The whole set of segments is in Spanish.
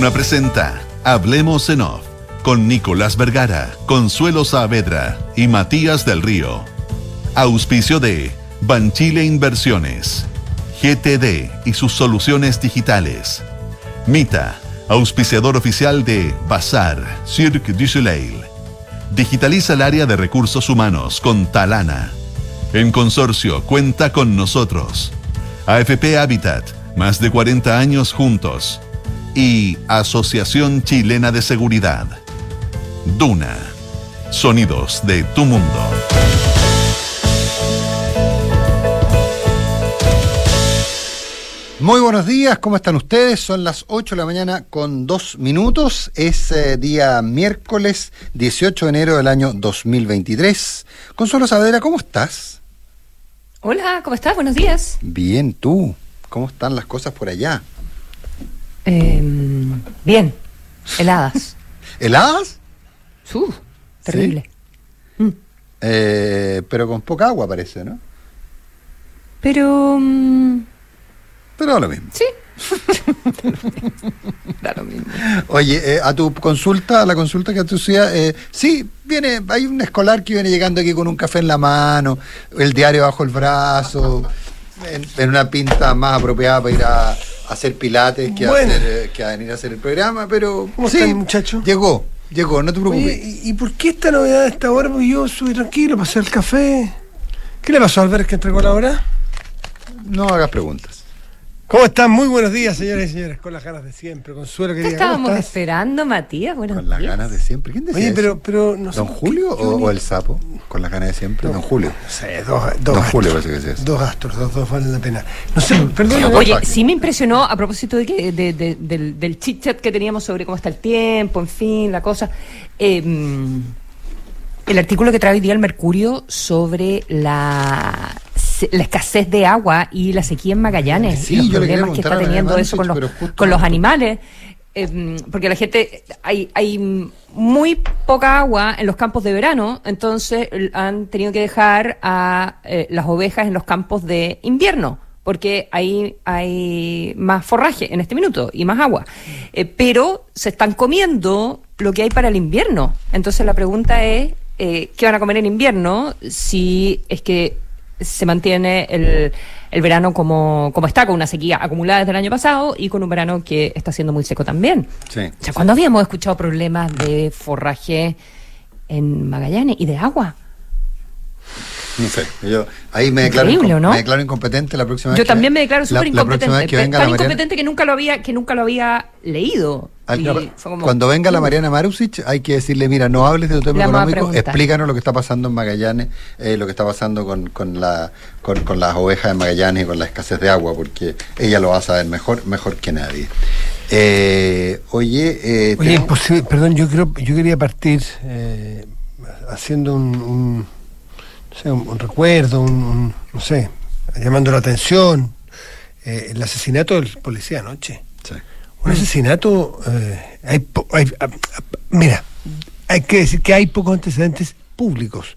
Duna presenta Hablemos en Off con Nicolás Vergara, Consuelo Saavedra y Matías del Río. Auspicio de Banchile Inversiones, GTD y sus soluciones digitales. Mita, auspiciador oficial de Bazar, Cirque du Soleil. Digitaliza el área de recursos humanos con Talana. En consorcio, cuenta con nosotros. AFP Habitat, más de 40 años juntos. Y Asociación Chilena de Seguridad. Duna. Sonidos de tu mundo. Muy buenos días, ¿cómo están ustedes? Son las 8 de la mañana con dos minutos. Es eh, día miércoles 18 de enero del año 2023. Consuelo Saavedra, ¿cómo estás? Hola, ¿cómo estás? Buenos días. Bien, tú. ¿Cómo están las cosas por allá? Em, bien, heladas. ¿Heladas? Uh, terrible. Mm. Eh, pero con poca agua parece, ¿no? Pero... mm, Pero da lo mismo. sí. da lo mismo. Oye, eh, a tu consulta, a la consulta que tú hacías, eh, sí, viene, hay un escolar que viene llegando aquí con un café en la mano, el diario bajo el brazo, en, en una pinta más apropiada para ir a hacer pilates que, Bueno. hacer, eh, que a venir a hacer el programa, pero ¿Cómo sí, está el muchacho? Llegó, llegó, no te preocupes. Oye, ¿y, y por qué esta novedad a esta hora? Porque yo subí tranquilo, pasé el café. ¿Qué le pasó al ver que entregó la hora? No hagas preguntas. ¿Cómo están? Muy buenos días, señores y señores, con las ganas de siempre. Consuelo, ¿Qué querida, ¿cómo estábamos estás? esperando, Matías? Buenos Con las días. ganas de siempre. ¿Quién decía Oye, pero, pero no ¿Don Julio o, el sapo? Con las ganas de siempre. Don Julio. No sé, dos, dos Don astros. Julio parece que es. Dos astros, dos, dos valen la pena. No sé, perdón. Oye, sí me impresionó a propósito de que, de- de- del, del chit chat que teníamos sobre cómo está el tiempo, en fin, la cosa. Eh, el artículo que trae hoy día el Mercurio sobre la, la escasez de agua y la sequía en Magallanes Sí, y los problemas que está teniendo eso con los, con los animales. Eh, porque la gente, hay, hay muy poca agua en los campos de verano, entonces han tenido que dejar a eh, las ovejas en los campos de invierno, porque ahí hay más forraje en este minuto y más agua. Eh, pero se están comiendo lo que hay para el invierno. Entonces la pregunta es, eh, ¿qué van a comer en invierno si es que se mantiene el, el verano como, como está, con una sequía acumulada desde el año pasado y con un verano que está siendo muy seco también. Sí. O sea, ¿cuándo habíamos escuchado problemas de forraje en Magallanes y de agua? No sé, yo ahí me declaro, Increíble, me declaro incompetente la próxima vez. Yo que- también me declaro la- súper La incompetente. próxima vez que venga tan la Mariana, incompetente que nunca lo había, que nunca lo había leído. Al- como- cuando venga la Mariana Marusic hay que decirle, mira, no hables de tu tema económico, explícanos lo que está pasando en Magallanes, eh, lo que está pasando con, con, la, con, con las ovejas de Magallanes y con la escasez de agua, porque ella lo va a saber mejor, mejor que nadie. Eh, oye, eh, Oye, perdón, yo creo, yo quería partir eh, haciendo un, un, un- un recuerdo, un, un- no sé, llamando la atención, eh, el asesinato del policía anoche. Sí. Un asesinato, eh, hay, hay- mira, hay que decir que hay pocos antecedentes públicos,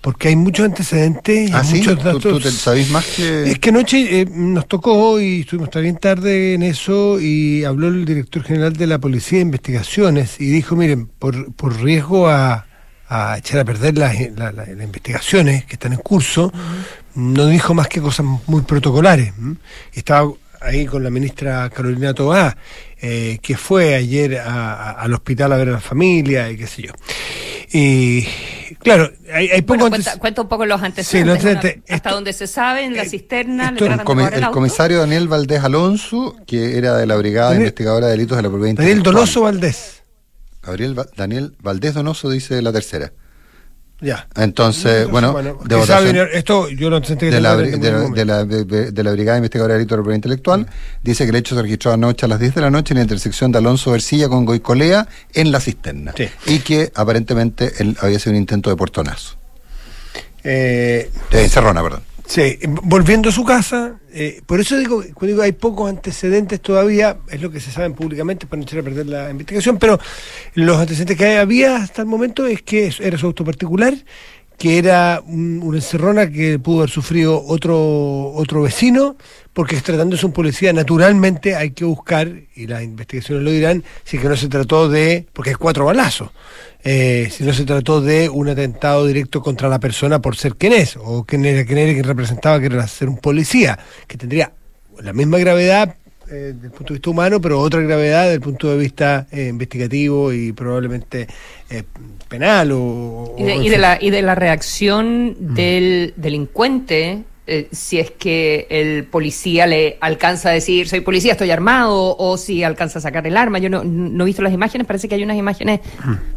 porque hay muchos antecedentes y Ah, sí, muchos ¿Tú, datos. tú sabés más que... Es que anoche eh, nos tocó y estuvimos bien tarde en eso y habló el director general de la Policía de Investigaciones y dijo, miren, por, por riesgo a, a echar a perder las, la- la- las investigaciones que están en curso, no dijo más que cosas muy protocolares. Estaba ahí con la ministra Carolina Tobá, eh, que fue ayer a- a- al hospital a ver a la familia y qué sé yo. Y claro, hay, hay Bueno, poco cuenta, antes- cuenta un poco los Sí, antecedentes. una- antecedentes. hasta Esto- donde se sabe, en la eh, cisterna, le esto- tratan El, de comi- robar el el auto. comisario Daniel Valdés Alonso, que era de la Brigada Daniel- Investigadora de Delitos de la Propiedad Daniel. Donoso Valdés. Gabriel Va- Daniel Valdés Donoso dice la tercera. Ya. Entonces, bueno, de votación- esto yo lo de la, de, de de- Brigada Investigadora de Delitos de la Propiedad Intelectual, dice que el hecho se registró anoche a las 10 de la noche en la intersección de Alonso Versilla con Goicolea en la cisterna. Sí. Y que aparentemente él había sido un intento de portonazo. Eh, De encerrona, perdón. Sí, volviendo a su casa, eh, por eso digo, cuando digo hay pocos antecedentes todavía, es lo que se sabe públicamente para no echar a perder la investigación, pero los antecedentes que había hasta el momento es que era su auto particular, que era un- una encerrona que pudo haber sufrido otro, otro vecino, porque tratándose un policía, naturalmente hay que buscar, y las investigaciones lo dirán, si es que no se trató de, porque hay cuatro balazos, eh, si no se trató de un atentado directo contra la persona por ser quien es, o quién era, quién era, quién representaba que era ser un policía, que tendría la misma gravedad eh, desde el punto de vista humano, pero otra gravedad desde el punto de vista eh, investigativo y probablemente eh, penal o, Y de, o- y de la, y de la reacción del delincuente, eh, si es que el policía le alcanza a decir, soy policía, estoy armado, o si alcanza a sacar el arma. Yo no, no he visto las imágenes, parece que hay unas imágenes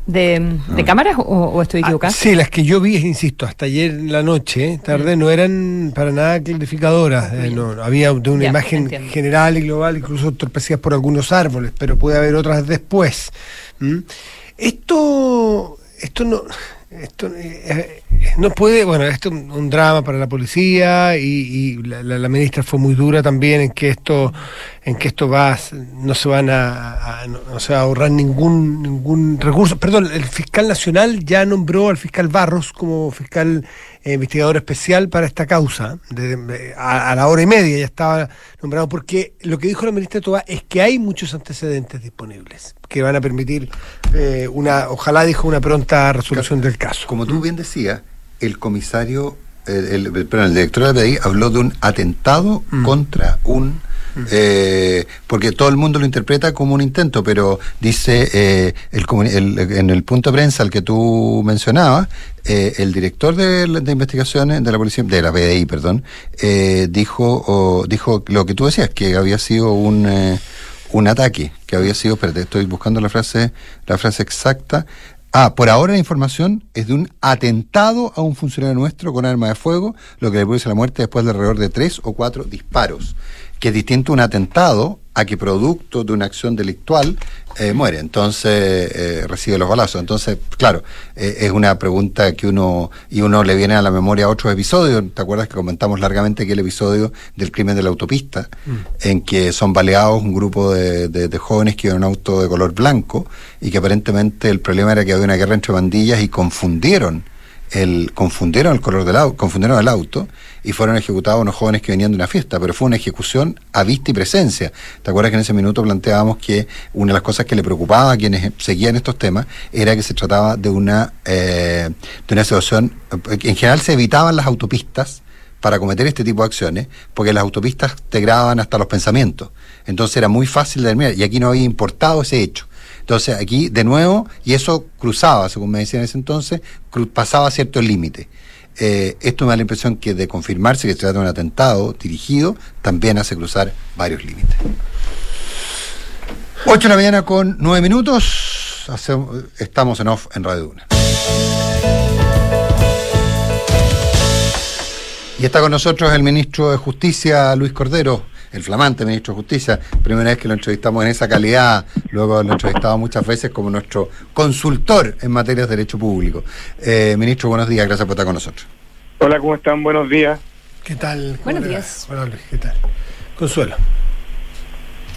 de, de cámaras, o, o estoy Ah, equivocada. sí, las que yo vi, insisto, hasta ayer en la noche, tarde, no eran para nada clarificadoras. eh, no, había de una Ya, imagen entiendo. general y global, incluso entorpecidas por algunos árboles, pero puede haber otras después. ¿Mm? Esto, esto no, esto eh, eh, no puede, bueno, esto es un, drama para la policía y, y la, la- ministra fue muy dura también en que esto, en que esto va, no se van a, no, no se va a ahorrar ningún ningún recurso. Perdón, el fiscal nacional ya nombró al fiscal Barros como fiscal investigador especial para esta causa. de- de- a, a la hora y media ya estaba nombrado porque lo que dijo la ministra Toba es que hay muchos antecedentes disponibles que van a permitir eh, una, ojalá dijo una pronta resolución del caso. Como tú bien decías, el comisario, el, el- perdón, el director de la PDI habló de un atentado Mm. contra un... eh, porque todo el mundo lo interpreta como un intento, pero dice eh, el, el- en el punto de prensa al que tú mencionabas, eh, el director de, de investigaciones de la policía, de la PDI, perdón, eh, dijo, o dijo lo que tú decías, que había sido un, eh, un ataque, que había sido, espérate, estoy buscando la frase, la frase exacta. Ah, por ahora la información es de un atentado a un funcionario nuestro con arma de fuego, lo que le produce la muerte después de alrededor de tres o cuatro disparos, que es distinto un atentado a que producto de una acción delictual eh, muere, entonces eh, recibe los balazos. Entonces, claro, eh, es una pregunta que uno, y uno le viene a la memoria otros episodios, ¿te acuerdas que comentamos largamente aquel episodio del crimen de la autopista, en que son baleados un grupo de, de- de jóvenes que iban en un auto de color blanco y que aparentemente el problema era que había una guerra entre bandillas y confundieron el confundieron el color del auto, confundieron el auto y fueron ejecutados unos jóvenes que venían de una fiesta, pero fue una ejecución a vista y presencia. ¿Te acuerdas que en ese minuto planteábamos que una de las cosas que le preocupaba a quienes seguían estos temas era que se trataba de una eh, de una situación eh, en general se evitaban las autopistas para cometer este tipo de acciones, porque las autopistas te graban hasta los pensamientos. Entonces era muy fácil de y aquí no había importado ese hecho. Entonces aquí, de nuevo, y eso cruzaba, según me decían en ese entonces, pasaba cierto límite. Eh, esto me da la impresión que de confirmarse que se trata de un atentado dirigido, también hace cruzar varios límites. 8 de la mañana con 9 minutos, estamos en off en Radio Duna. Y está con nosotros el ministro de Justicia, Luis Cordero, el flamante ministro de Justicia. Primera vez que lo entrevistamos en esa calidad, luego lo he entrevistado muchas veces como nuestro consultor en materias de derecho público. Eh, ministro, buenos días, gracias por estar con nosotros. Hola, ¿cómo están? Buenos días. ¿Qué tal? ¿Cómo Buenos días. Hola, Luis, ¿qué tal? Consuelo.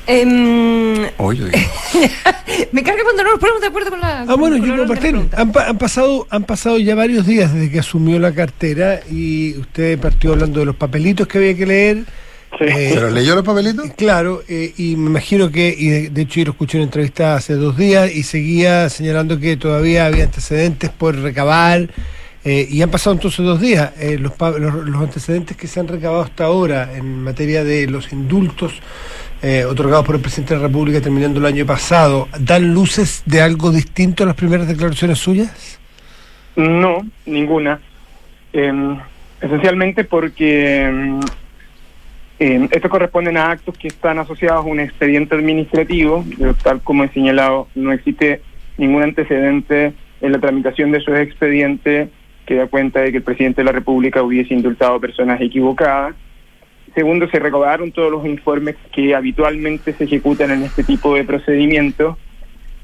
Em, Oye, oye. me carga cuando no nos ponemos de acuerdo con la. Ah, bueno, con yo pregunta. Han, pa- han pasado, han pasado ya varios días desde que asumió la cartera y usted partió hablando de los papelitos que había que leer. Sí. Eh, ¿Se los leyó los papelitos? Claro, eh, y me imagino que, y de, de hecho yo lo escuché en una entrevista hace dos días y seguía señalando que todavía había antecedentes por recabar, eh, y han pasado entonces dos días. Eh, los, los, los antecedentes que se han recabado hasta ahora en materia de los indultos eh, otorgados por el presidente de la República terminando el año pasado, ¿dan luces de algo distinto a las primeras declaraciones suyas? No, ninguna. Em, esencialmente porque em, estos corresponden a actos que están asociados a un expediente administrativo, pero tal como he señalado, no existe ningún antecedente en la tramitación de esos expedientes que da cuenta de que el presidente de la República hubiese indultado a personas equivocadas. Segundo, se recabaron todos los informes que habitualmente se ejecutan en este tipo de procedimientos.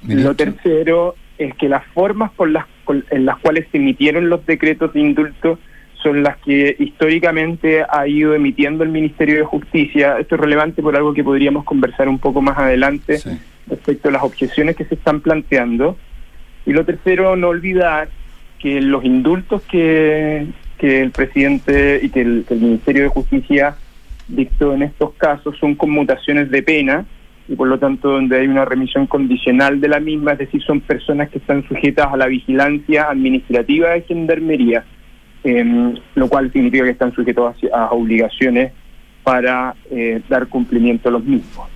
Lo tercero es que las formas por las, en las cuales se emitieron los decretos de indulto son las que históricamente ha ido emitiendo el Ministerio de Justicia. Esto es relevante por algo que podríamos conversar un poco más adelante Sí. respecto a las objeciones que se están planteando. Y lo tercero, no olvidar que los indultos que, que el presidente y que el, que el Ministerio de Justicia dictó en estos casos son conmutaciones de pena y por lo tanto donde hay una remisión condicional de la misma, es decir, son personas que están sujetas a la vigilancia administrativa de gendarmería, em, lo cual significa que están sujetos a, a obligaciones para eh, dar cumplimiento a los mismos.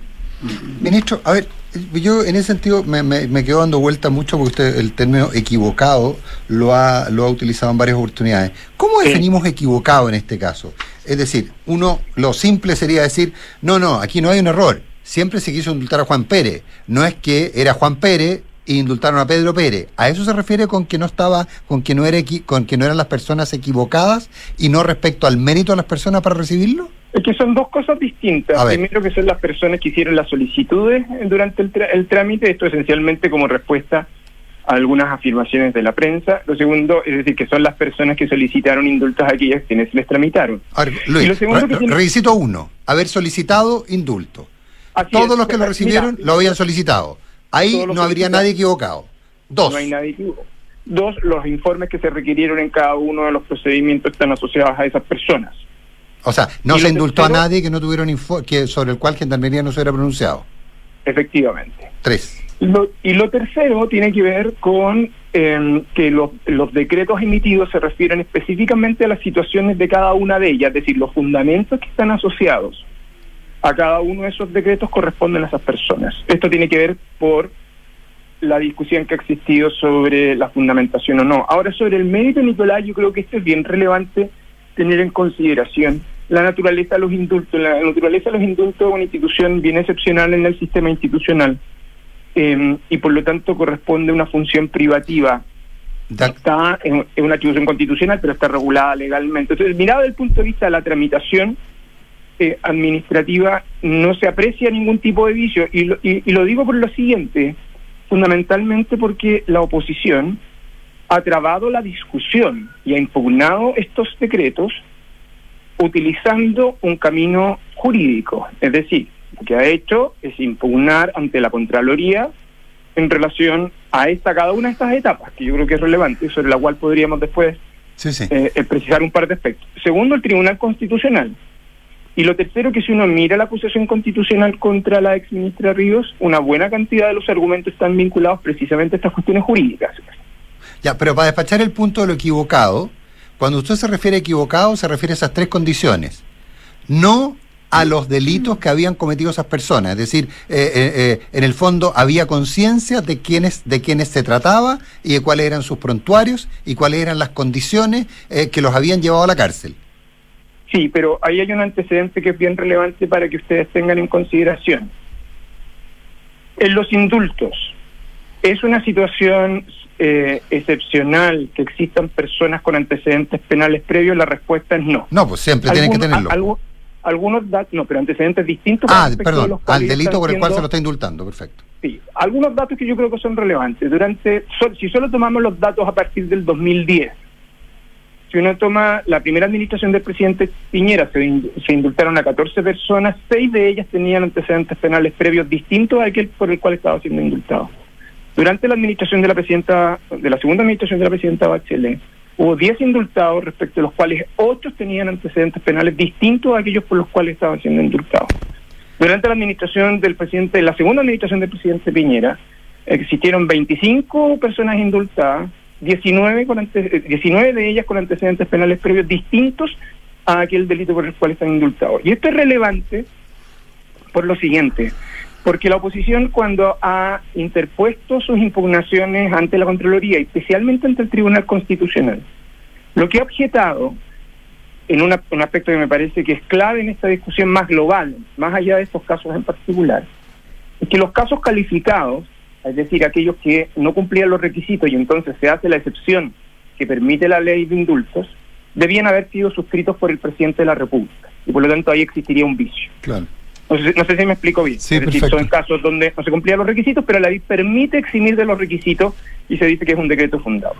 Ministro, a ver, yo en ese sentido me, me, me quedo dando vuelta mucho porque usted el término equivocado lo ha, lo ha utilizado en varias oportunidades. ¿Cómo definimos equivocado en este caso? Es decir, uno, lo simple sería decir, no, no, aquí no hay un error. Siempre se quiso indultar a Juan Pérez. No es que era Juan Pérez e indultaron a Pedro Pérez. ¿A eso se refiere con que no estaba, con que no era con que no eran las personas equivocadas y no respecto al mérito de las personas para recibirlo? Es que son dos cosas distintas. Primero que son las personas que hicieron las solicitudes durante el, tra- el trámite, esto esencialmente como respuesta a algunas afirmaciones de la prensa. Lo segundo, es decir, que son las personas que solicitaron indultos a aquellas quienes les tramitaron. A ver, Y lo Luis, que tiene- requisito uno, haber solicitado indulto. Así Todos es. los que lo Mira, recibieron lo habían solicitado. Ahí no habría nadie equivocado. Dos. No hay nadie equivocado. Dos, los informes que se requirieron en cada uno de los procedimientos están asociados a esas personas. O sea, no Y se indultó a nadie que no tuvieron info que sobre el cual Gendarmería no se hubiera pronunciado. Efectivamente. Tres. Lo- y lo tercero tiene que ver con eh, que los, los decretos emitidos se refieren específicamente a las situaciones de cada una de ellas, es decir, los fundamentos que están asociados a cada uno de esos decretos corresponden a esas personas. Esto tiene que ver por la discusión que ha existido sobre la fundamentación o no. Ahora, sobre el mérito, Nicolás, yo creo que esto es bien relevante tener en consideración la naturaleza de los indultos. La naturaleza de los indultos es una institución bien excepcional en el sistema institucional eh, y por lo tanto corresponde a una función privativa. Está en, en una atribución constitucional, pero está regulada legalmente. Entonces, mirado desde el punto de vista de la tramitación eh, administrativa, no se aprecia ningún tipo de vicio. Y lo, y- y lo digo por lo siguiente, fundamentalmente porque la oposición ha trabado la discusión y ha impugnado estos decretos utilizando un camino jurídico. Es decir, lo que ha hecho es impugnar ante la Contraloría en relación a esta cada una de estas etapas, que yo creo que es relevante, sobre la cual podríamos después Sí, sí. eh, eh, precisar un par de aspectos. Segundo, el Tribunal Constitucional. Y lo tercero, que si uno mira la acusación constitucional contra la ex ministra Ríos, una buena cantidad de los argumentos están vinculados precisamente a estas cuestiones jurídicas. Ya, pero para despachar el punto de lo equivocado, cuando usted se refiere a equivocado, se refiere a esas tres condiciones. No a los delitos que habían cometido esas personas. Es decir, eh, eh, eh, en el fondo había conciencia de quiénes, de quiénes se trataba y de cuáles eran sus prontuarios y cuáles eran las condiciones que los habían llevado a la cárcel. Sí, pero ahí hay un antecedente que es bien relevante para que ustedes tengan en consideración. En los indultos, ¿es una situación eh, excepcional que existan personas con antecedentes penales previos? La respuesta es no. No, pues siempre tienen que tenerlo. algo- algunos datos, no, pero antecedentes distintos. Ah, perdón, al delito por el cual se lo está indultando, perfecto. Sí, algunos datos que yo creo que son relevantes. Durante, so- si solo tomamos los datos a partir del 2010, si uno toma la primera administración del presidente Piñera, se, in- se indultaron a 14 personas, seis de ellas tenían antecedentes penales previos distintos a aquel por el cual estaba siendo indultado. Durante la administración de la presidenta, de la segunda administración de la presidenta Bachelet, hubo 10 indultados respecto de los cuales 8 tenían antecedentes penales distintos a aquellos por los cuales estaban siendo indultados. Durante la administración del presidente, la segunda administración del presidente Piñera, existieron 25 personas indultadas, 19, con ante- eh, 19 de ellas con antecedentes penales previos distintos a aquel delito por el cual están indultados. Y esto es relevante por lo siguiente, porque la oposición cuando ha interpuesto sus impugnaciones ante la Contraloría, especialmente ante el Tribunal Constitucional, lo que ha objetado en una- un aspecto que me parece que es clave en esta discusión más global, más allá de estos casos en particular, es que los casos calificados, es decir, aquellos que no cumplían los requisitos y entonces se hace la excepción que permite la ley de indultos, debían haber sido suscritos por el presidente de la República. Y por lo tanto ahí existiría un vicio. Claro. No sé, no sé si me explico bien. Sí, es decir, perfecto. son casos donde no se cumplían los requisitos, pero la ley permite eximir de los requisitos y se dice que es un decreto fundado.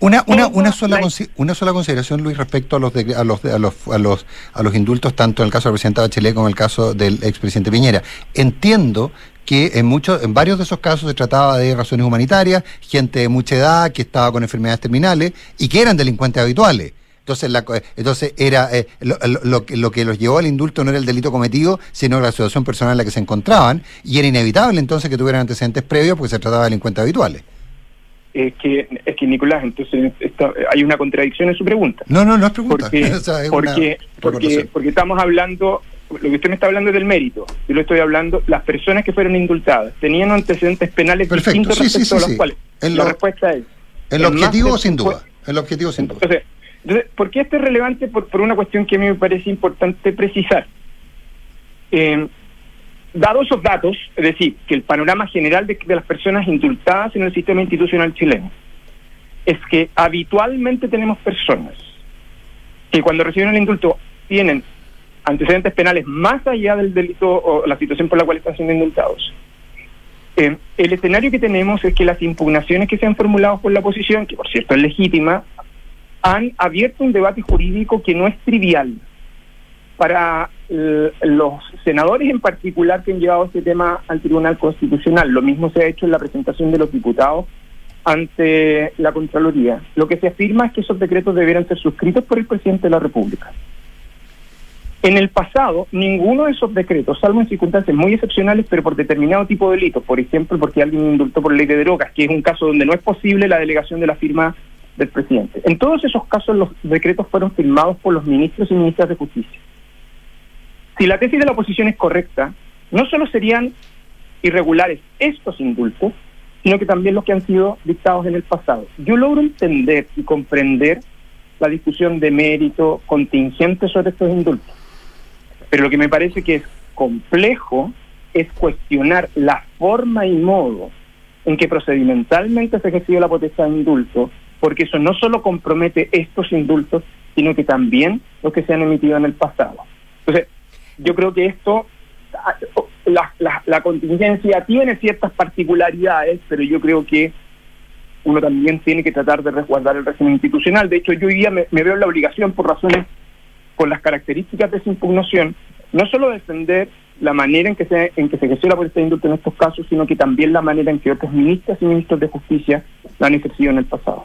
Una, una, una, sola, una sola consideración, Luis, respecto a los, de- a, los, a, los, a, los, a los indultos, tanto en el caso del presidente Bachelet como en el caso del expresidente Piñera. Entiendo que en muchos, en varios de esos casos se trataba de razones humanitarias, gente de mucha edad que estaba con enfermedades terminales y que eran delincuentes habituales. Entonces, la, entonces era eh, lo, lo, lo, que los llevó al indulto no era el delito cometido, sino la situación personal en la que se encontraban, y era inevitable entonces que tuvieran antecedentes previos porque se trataba de delincuentes habituales. Es que, es que Nicolás, entonces hay una contradicción en su pregunta. No, no, no es pregunta. Porque, o sea, es porque, porque, porque estamos hablando, lo que usted me está hablando es del mérito. Yo lo estoy hablando, las personas que fueron indultadas tenían antecedentes penales Perfecto, distintos sí, respecto sí, a los cuales. En la lo- respuesta es. El objetivo, sin duda. El objetivo, sin duda. Entonces, entonces, ¿por qué esto es relevante? Por, por una cuestión que a mí me parece importante precisar. Eh, dados esos datos, es decir, que el panorama general de, de las personas indultadas en el sistema institucional chileno es que habitualmente tenemos personas que cuando reciben el indulto tienen antecedentes penales más allá del delito o la situación por la cual están siendo indultados. Eh, el escenario que tenemos es que las impugnaciones que se han formulado por la oposición, que por cierto es legítima, han abierto un debate jurídico que no es trivial para eh, los senadores en particular que han llevado este tema al Tribunal Constitucional. Lo mismo se ha hecho en la presentación de los diputados ante la Contraloría. Lo que se afirma es que esos decretos debieran ser suscritos por el presidente de la República. En el pasado, ninguno de esos decretos, salvo en circunstancias muy excepcionales, pero por determinado tipo de delitos, por ejemplo, porque alguien indultó por ley de drogas, que es un caso donde no es posible la delegación de la firma del presidente. En todos esos casos, los decretos fueron firmados por los ministros y ministras de justicia. Si la tesis de la oposición es correcta, no solo serían irregulares estos indultos, sino que también los que han sido dictados en el pasado. Yo logro entender y comprender la discusión de mérito contingente sobre estos indultos. Pero lo que me parece que es complejo es cuestionar la forma y modo en que procedimentalmente se ejerció la potestad de indulto, porque eso no solo compromete estos indultos, sino que también los que se han emitido en el pasado. Entonces, yo creo que esto, la, la, la contingencia tiene ciertas particularidades, pero yo creo que uno también tiene que tratar de resguardar el régimen institucional. De hecho, yo hoy día me veo en la obligación, por razones, por las características de esa impugnación, no solo defender la manera en que se en que se ejerció la potestad de indulto en estos casos, sino que también la manera en que otros ministras y ministros de justicia la han ejercido en el pasado.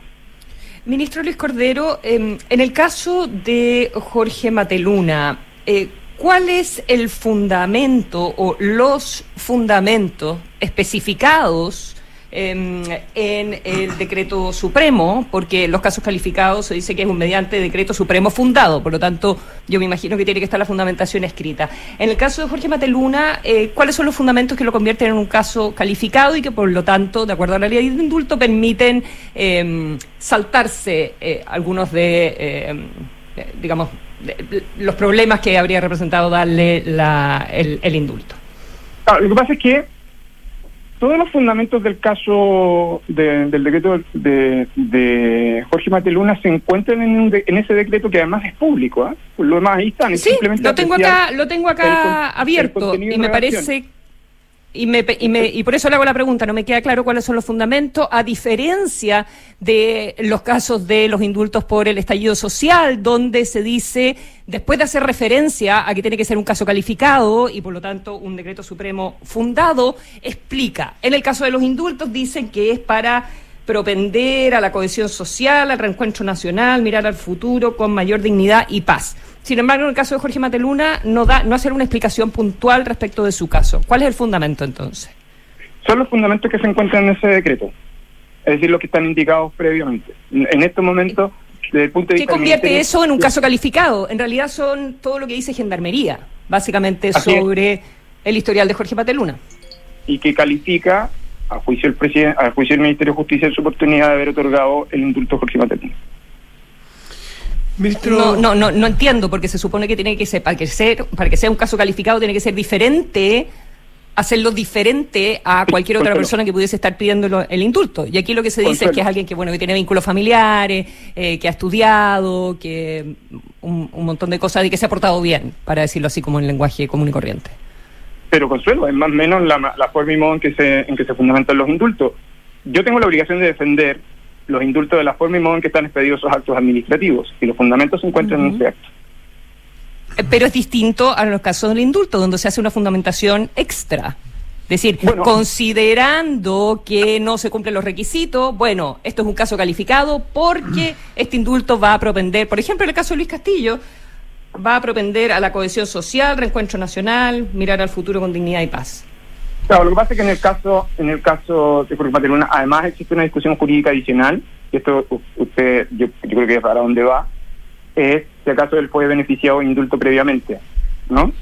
Ministro Luis Cordero, eh, en el caso de Jorge Mateluna, eh, ¿cuál es el fundamento o los fundamentos especificados eh, en el decreto supremo? Porque los casos calificados se dice que es un mediante decreto supremo fundado, por lo tanto, yo me imagino que tiene que estar la fundamentación escrita. En el caso de Jorge Mateluna, eh, ¿cuáles son los fundamentos que lo convierten en un caso calificado y que, por lo tanto, de acuerdo a la ley de indulto, permiten eh, saltarse algunos de, eh, digamos, los problemas que habría representado darle la, el, el, indulto? Ah, lo que pasa es que todos los fundamentos del caso de, del decreto de, de, Jorge Mateluna se encuentran en, un de, en, ese decreto que además es público. ¿eh? Lo demás ahí están. Sí, lo tengo acá, lo tengo acá el, abierto el y me parece y, me, y, me, y por eso le hago la pregunta, no me queda claro cuáles son los fundamentos, a diferencia de los casos de los indultos por el estallido social, donde se dice, después de hacer referencia a que tiene que ser un caso calificado y por lo tanto un decreto supremo fundado, explica. En el caso de los indultos dicen que es para propender a la cohesión social, al reencuentro nacional, mirar al futuro con mayor dignidad y paz. Sin embargo, en el caso de Jorge Mateluna, no da, no hacer una explicación puntual respecto de su caso. ¿Cuál es el fundamento entonces? Son los fundamentos que se encuentran en ese decreto, es decir, los que están indicados previamente. En estos momentos, desde el punto de ¿Qué vista convierte eso en un caso calificado? En realidad son todo lo que dice Gendarmería, básicamente Así sobre es. el historial de Jorge Mateluna. Y que califica, a juicio del presidente, a juicio del Ministerio de Justicia, su oportunidad de haber otorgado el indulto a Jorge Mateluna. Ministro... No, no, no, no entiendo, porque se supone que tiene que ser, para que, ser, para que sea un caso calificado, tiene que ser diferente, hacerlo diferente a cualquier otra Consuelo. persona que pudiese estar pidiendo el indulto. Y aquí lo que se dice Consuelo. es que es alguien que, bueno, que tiene vínculos familiares, eh, que ha estudiado, que un, un, montón de cosas y que se ha portado bien, para decirlo así como en lenguaje común y corriente. Pero Consuelo, es más o menos la, la forma y modo en que, se, en que se fundamentan los indultos. Yo tengo la obligación de defender los indultos de la forma y modo en que están expedidos esos actos administrativos y los fundamentos se encuentran uh -huh. en ese acto. Pero es distinto a los casos del indulto, donde se hace una fundamentación extra. decir, Bueno. considerando que no se cumplen los requisitos, bueno, esto es un caso calificado porque este indulto va a propender, por ejemplo, en el caso de Luis Castillo, va a propender a la cohesión social, reencuentro nacional, mirar al futuro con dignidad y paz. Claro, lo que pasa es que en el caso, en el caso de Materuna, además existe una discusión jurídica adicional, y esto usted, yo, yo creo que es para dónde va, es si acaso él fue beneficiado de indulto previamente, ¿no?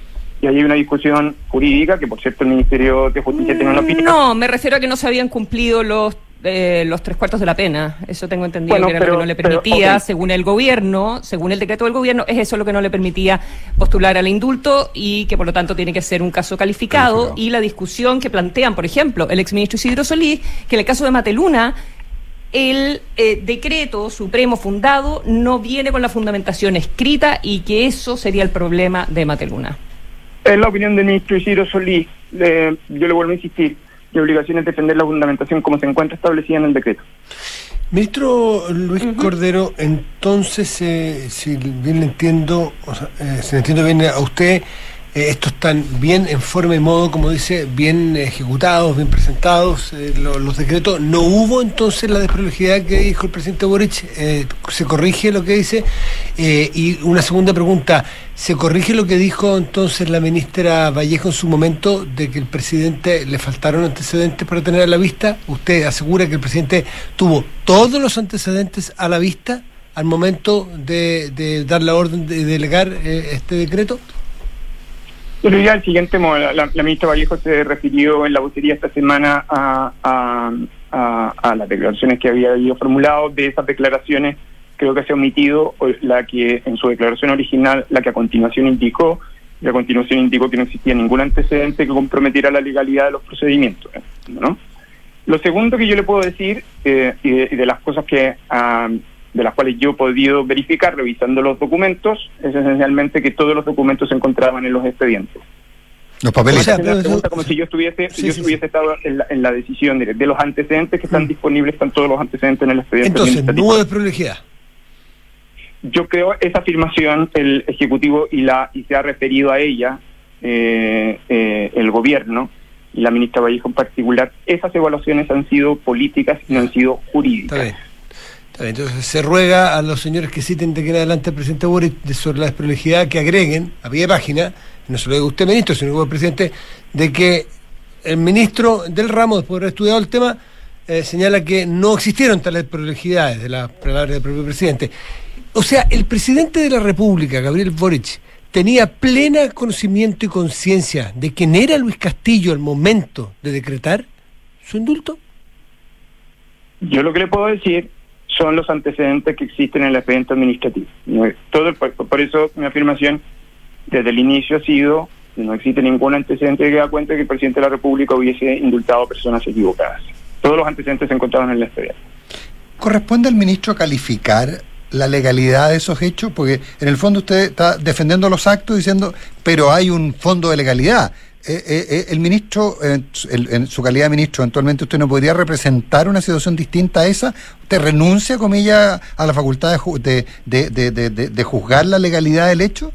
Y ahí hay una discusión jurídica que, por cierto, el Ministerio de Justicia tiene una opinión. No, me refiero a que no se habían cumplido los eh, los tres cuartos de la pena. Eso tengo entendido Bueno, que era pero- lo que no le pero, permitía, según el gobierno, según el decreto del gobierno, es eso lo que no le permitía postular al indulto y que por lo tanto tiene que ser un caso calificado. Calificado. Y la discusión que plantean, por ejemplo, el exministro Isidro Solís, que en el caso de Mateluna, el eh, decreto supremo fundado no viene con la fundamentación escrita y que eso sería el problema de Mateluna. Es la opinión del ministro Isidro Solís. Le- yo le vuelvo a insistir. Mi obligación es defender la fundamentación como se encuentra establecida en el decreto. Ministro Luis Cordero, entonces, eh, si bien le entiendo, o sea, eh, si le entiendo bien a usted, eh, estos están bien en forma y modo, como dice, bien ejecutados, bien presentados eh, lo- los decretos. ¿No hubo entonces la desprolijidad que dijo el presidente Boric? Eh, ¿Se corrige lo que dice? Y una segunda pregunta, ¿se corrige lo que dijo entonces la ministra Vallejo en su momento de que el presidente le faltaron antecedentes para tener a la vista? ¿Usted asegura que el presidente tuvo todos los antecedentes a la vista al momento de, de dar la orden de delegar este decreto? El siguiente. La, ministra Vallejo se refirió en la vocería esta semana a, las declaraciones que había habido formulado. De esas declaraciones creo que se ha omitido la que en su declaración original, la que a continuación indicó, y a continuación indicó que no existía ningún antecedente que comprometiera la legalidad de los procedimientos. ¿no? Lo segundo que yo le puedo decir, eh, y, de, y de las cosas que ah, de las cuales yo he podido verificar revisando los documentos, es esencialmente que todos los documentos se encontraban en los expedientes. Los papeles. O sea, Haciendo pero la pregunta como si yo estuviese, Sí, si yo sí, estuviese sí. estado en la, en la decisión de, de los antecedentes que están Mm. disponibles, están todos los antecedentes en el expediente. Entonces, no hubo desprolijidad. Yo creo esa afirmación el Ejecutivo y la y se ha referido a ella eh, eh, el Gobierno y la ministra Vallejo en particular. Esas evaluaciones han sido políticas y no han sido Está jurídicas. Entonces se ruega a los señores que citen de que en adelante el presidente Boric sobre la desprolijidad que agreguen a pie de página, no se lo diga usted ministro, sino el presidente, de que el ministro del ramo, después de haber estudiado el tema, eh, señala que no existieron tales desprolijidades de las palabras del propio presidente. O sea, el presidente de la República, Gabriel Boric, tenía plena conocimiento y conciencia de quién era Luis Castillo al momento de decretar su indulto. Yo lo que le puedo decir son los antecedentes que existen en el expediente administrativo. Todo por, eso mi afirmación desde el inicio ha sido no existe ningún antecedente que da cuenta que el presidente de la República hubiese indultado a personas equivocadas. Todos los antecedentes se encontraban en el expediente. ¿Corresponde al ministro calificar la legalidad de esos hechos? Porque en el fondo usted está defendiendo los actos diciendo, pero hay un fondo de legalidad. Eh, eh, eh, el ministro, eh, el- en su calidad de ministro, eventualmente usted no podría representar una situación distinta a esa. ¿Usted renuncia, comillas, a la facultad de, de, de, de- juzgar la legalidad del hecho?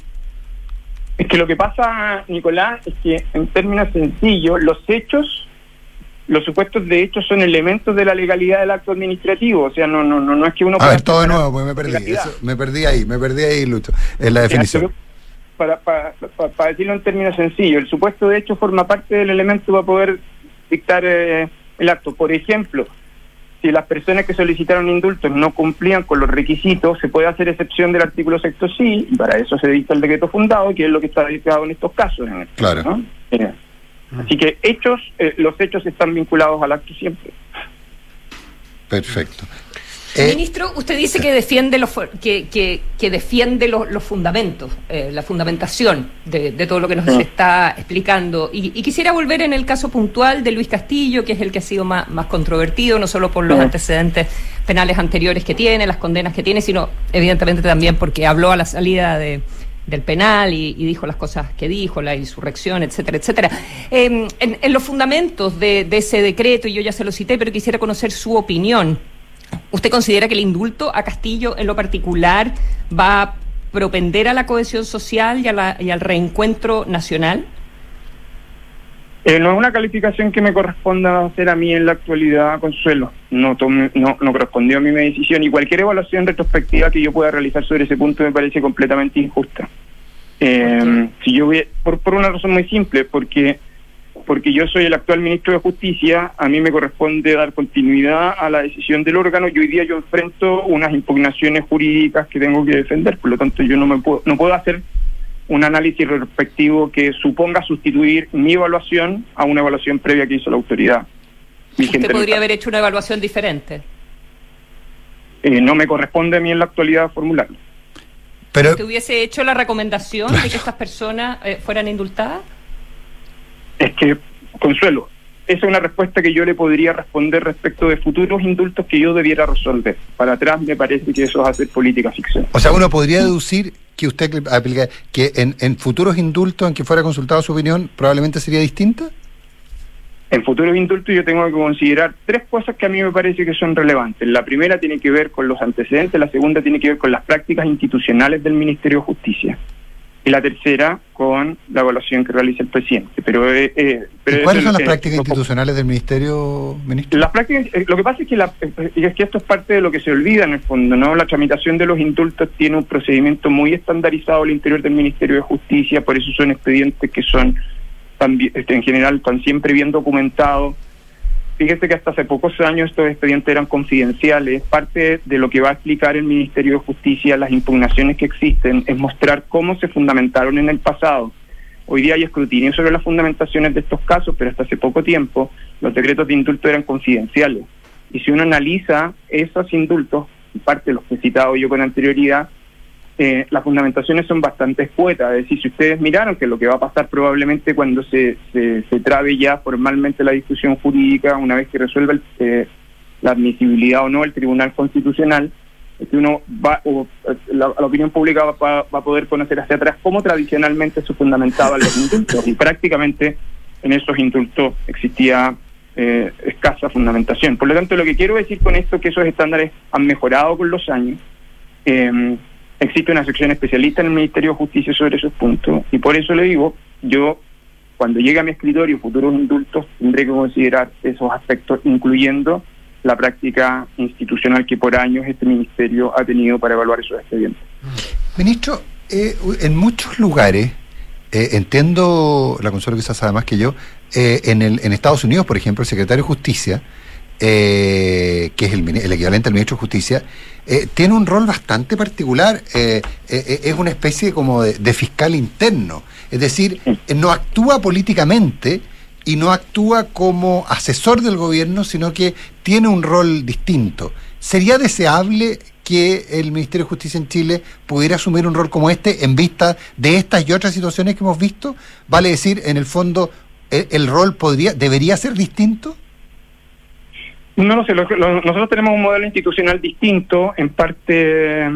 Es que lo que pasa, Nicolás, es que en términos sencillos, los hechos, los supuestos de hechos son elementos de la legalidad del acto administrativo. O sea, no, no, no, no es que uno A ver, todo de nuevo, porque me perdí. Eso, me perdí ahí, me perdí ahí, Lucho, en la definición. Para, para, para, decirlo en términos sencillos, el supuesto de hecho forma parte del elemento para poder dictar eh, el acto. Por ejemplo, si las personas que solicitaron indultos no cumplían con los requisitos, se puede hacer excepción del artículo sexto sí, y para eso se dicta el decreto fundado, que es lo que está dedicado en estos casos. En el- Claro. ¿no? Eh, Así que hechos, eh, los hechos están vinculados al acto siempre. Perfecto. Eh, Ministro, usted dice que defiende los que, que, que defiende los, los fundamentos, eh, la fundamentación de, de todo lo que nos Sí. está explicando. Y, y quisiera volver en el caso puntual de Luis Castillo, que es el que ha sido más, más controvertido, no solo por los Sí. antecedentes penales anteriores que tiene, las condenas que tiene, sino evidentemente también porque habló a la salida de del penal y, y dijo las cosas que dijo, la insurrección, etcétera, etcétera. Eh, en, en los fundamentos de, de ese decreto, y yo ya se lo cité, pero quisiera conocer su opinión. ¿Usted considera que el indulto a Castillo en lo particular va a propender a la cohesión social y, a la- y al reencuentro nacional? Eh, no es una calificación que me corresponda hacer a mí en la actualidad, Consuelo. No, tomé- no, no correspondió a mí mi decisión y cualquier evaluación retrospectiva que yo pueda realizar sobre ese punto me parece completamente injusta. Eh, si yo voy- por, por una razón muy simple, porque porque yo soy el actual ministro de Justicia, a mí me corresponde dar continuidad a la decisión del órgano y hoy día yo enfrento unas impugnaciones jurídicas que tengo que defender, por lo tanto yo no me puedo, no puedo hacer un análisis respectivo que suponga sustituir mi evaluación a una evaluación previa que hizo la autoridad. Usted podría haber hecho una evaluación diferente. Eh, no me corresponde a mí en la actualidad formularlo. Pero, ¿Usted hubiese hecho la recomendación de que estas personas eh, fueran indultadas? Es que, Consuelo, esa es una respuesta que yo le podría responder respecto de futuros indultos que yo debiera resolver. Para atrás me parece que eso es hacer política ficción. o sea, uno podría deducir que usted aplica, que en, en futuros indultos en que fuera consultado su opinión probablemente sería distinta. En futuros indultos yo tengo que considerar tres cosas que a mí me parece que son relevantes. La primera tiene que ver con los antecedentes, la segunda tiene que ver con las prácticas institucionales del Ministerio de Justicia y la tercera con la evaluación que realiza el presidente. Pero, eh, eh, pero ¿Y ¿Cuáles son las prácticas institucionales del Ministerio, ministro? Las prácticas, eh, lo que pasa es que, la, eh, es que esto es parte de lo que se olvida en el fondo, ¿no? La tramitación de los indultos tiene un procedimiento muy estandarizado al interior del Ministerio de Justicia, por eso son expedientes que son este, en general están siempre bien documentados. Fíjese que hasta hace pocos años estos expedientes eran confidenciales. Parte de lo que va a explicar el Ministerio de Justicia, las impugnaciones que existen, es mostrar cómo se fundamentaron en el pasado. Hoy día hay escrutinio sobre las fundamentaciones de estos casos, pero hasta hace poco tiempo los decretos de indulto eran confidenciales. Y si uno analiza esos indultos, parte de los que he citado yo con anterioridad, eh, las fundamentaciones son bastante escuetas. Es decir, si ustedes miraron que lo que va a pasar probablemente cuando se, se, trabe ya formalmente la discusión jurídica, una vez que resuelva el, eh, la admisibilidad o no el Tribunal Constitucional, es que uno la, opinión pública va, va- va a poder conocer hacia atrás cómo tradicionalmente se fundamentaban los indultos. Y prácticamente en esos indultos existía eh, escasa fundamentación. Por lo tanto, lo que quiero decir con esto es que esos estándares han mejorado con los años. Eh, existe una sección especialista en el Ministerio de Justicia sobre esos puntos y por eso le digo, yo cuando llegue a mi escritorio futuros indultos tendré que considerar esos aspectos, incluyendo la práctica institucional que por años este ministerio ha tenido para evaluar esos expedientes. Ministro, eh, en muchos lugares, eh, entiendo, la consuelo quizás sabe más que yo, eh, en, el, en Estados Unidos, por ejemplo, el secretario de Justicia, eh, que es el, equivalente al ministro de Justicia, eh, tiene un rol bastante particular, eh, es una especie como de, de fiscal interno, es decir, no actúa políticamente y no actúa como asesor del gobierno, sino que tiene un rol distinto. ¿Sería deseable que el Ministerio de Justicia en Chile pudiera asumir un rol como este en vista de estas y otras situaciones que hemos visto? Vale decir, en el fondo, el, el rol podría, debería ser distinto. No lo sé, lo- lo- nosotros tenemos un modelo institucional distinto, en parte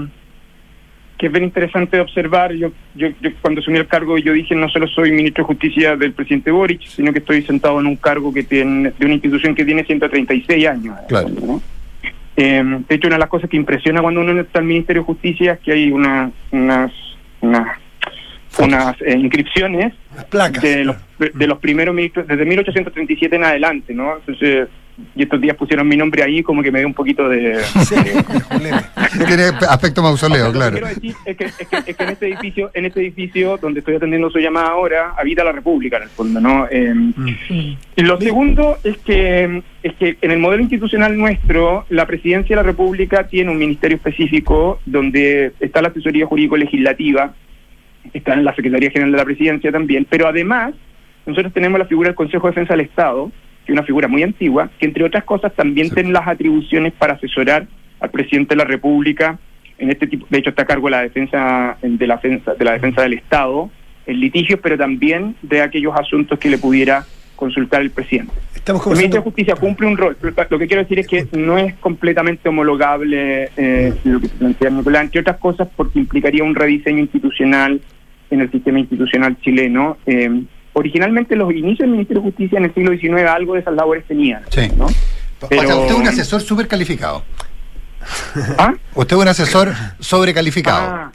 que es bien interesante de observar. Yo, yo, yo cuando asumí el cargo yo dije no solo soy ministro de Justicia del presidente Boric, sino que estoy sentado en un cargo que tiene, de una institución que tiene 136 años. Claro. ¿no? Eh, de hecho, una de las cosas que impresiona cuando uno está el Ministerio de Justicia es que hay una, unas, unas, unas eh, inscripciones Las placas. de los, de los primeros ministros, desde 1837 en adelante, ¿no? Entonces, y estos días pusieron mi nombre ahí, como que me dio un poquito de... Tiene aspecto mausoleo, Lo que claro. quiero decir es que, es que- es que en este edificio, en este edificio donde estoy atendiendo su llamada ahora, habita la República en el fondo, ¿no? Eh, y lo segundo es que es que en el modelo institucional nuestro, la presidencia de la República tiene un ministerio específico donde está la asesoría jurídico legislativa, está en la Secretaría General de la Presidencia también, pero además nosotros tenemos la figura del Consejo de Defensa del Estado, que es una figura muy antigua, que entre otras cosas también Sí. tiene las atribuciones para asesorar al presidente de la República en este tipo, de hecho está a cargo de la defensa de la defensa de la defensa del Estado en litigios, pero también de aquellos asuntos que le pudiera consultar el presidente. Estamos El ministro de. Justicia cumple un rol. pero Lo que quiero decir es que no es completamente homologable eh, lo que plantea Nicolás, entre otras cosas porque implicaría un rediseño institucional en el sistema institucional chileno. Eh, originalmente los inicios del Ministerio de Justicia en el siglo XIX algo de esas labores tenían. Sí. ¿no? O sea, Pero- usted es un asesor súper calificado. ¿Ah? Usted es un asesor sobrecalificado. Ah,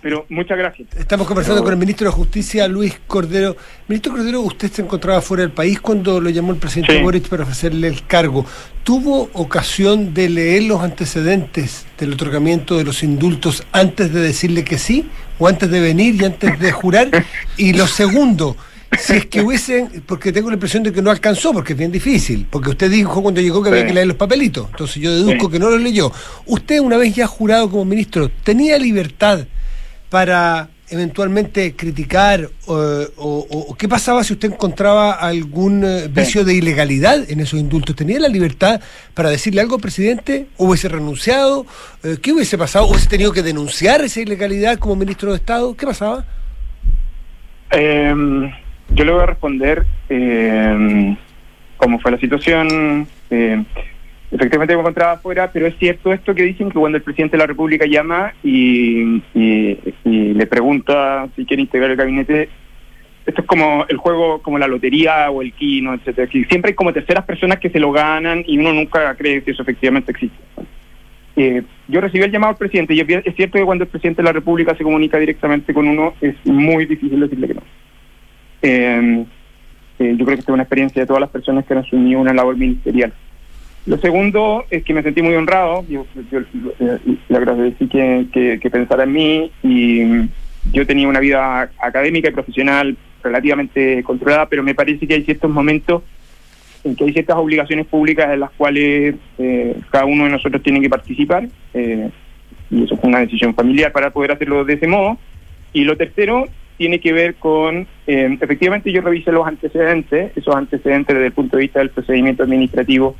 Pero muchas gracias. Estamos conversando con el ministro de Justicia, Luis Cordero. Ministro Cordero, usted se encontraba fuera del país cuando lo llamó el presidente Sí. Boric para ofrecerle el cargo. ¿Tuvo ocasión de leer los antecedentes del otorgamiento de los indultos antes de decirle que sí? ¿O antes de venir y antes de jurar? Y lo segundo, si es que hubiesen, porque tengo la impresión de que no alcanzó, porque es bien difícil, porque usted dijo cuando llegó que había que leer los papelitos, entonces yo deduzco Sí. que no los leyó. Usted, una vez ya jurado como ministro, ¿tenía libertad para eventualmente criticar o, o- o qué pasaba si usted encontraba algún eh, vicio de ilegalidad en esos indultos? ¿Tenía la libertad para decirle algo al presidente? ¿O hubiese renunciado? Eh, ¿Qué hubiese pasado? ¿Hubiese tenido que denunciar esa ilegalidad como ministro de Estado? ¿Qué pasaba? Eh, yo le voy a responder eh, cómo fue la situación. Eh, efectivamente me encontraba afuera, pero es cierto esto que dicen que cuando el presidente de la República llama y, le pregunta si quiere integrar el gabinete, esto es como el juego, como la lotería o el kino, etcétera. Siempre hay como terceras personas que se lo ganan y uno nunca cree que eso efectivamente existe. Eh, yo recibí el llamado del presidente y es cierto que cuando el presidente de la República se comunica directamente con uno es muy difícil decirle que no. Eh, eh, yo creo que esta es una experiencia de todas las personas que han asumido una labor ministerial. Lo segundo es que me sentí muy honrado, yo, yo, eh, le agradecí que, que, que pensara en mí y mm, yo tenía una vida académica y profesional relativamente controlada, pero me parece que hay ciertos momentos en que hay ciertas obligaciones públicas en las cuales eh, cada uno de nosotros tiene que participar eh, y eso fue una decisión familiar para poder hacerlo de ese modo. Y lo tercero tiene que ver con, eh, efectivamente yo revisé los antecedentes, esos antecedentes desde el punto de vista del procedimiento administrativo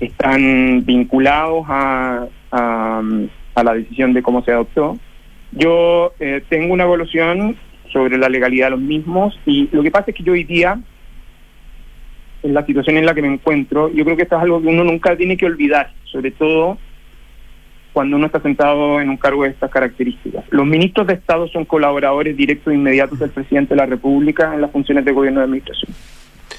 están vinculados a, a, la decisión de cómo se adoptó. Yo eh, tengo una evaluación sobre la legalidad de los mismos y lo que pasa es que yo hoy día, en la situación en la que me encuentro, yo creo que esto es algo que uno nunca tiene que olvidar, sobre todo cuando uno está sentado en un cargo de estas características. Los ministros de Estado son colaboradores directos e inmediatos del presidente de la República en las funciones de gobierno de administración,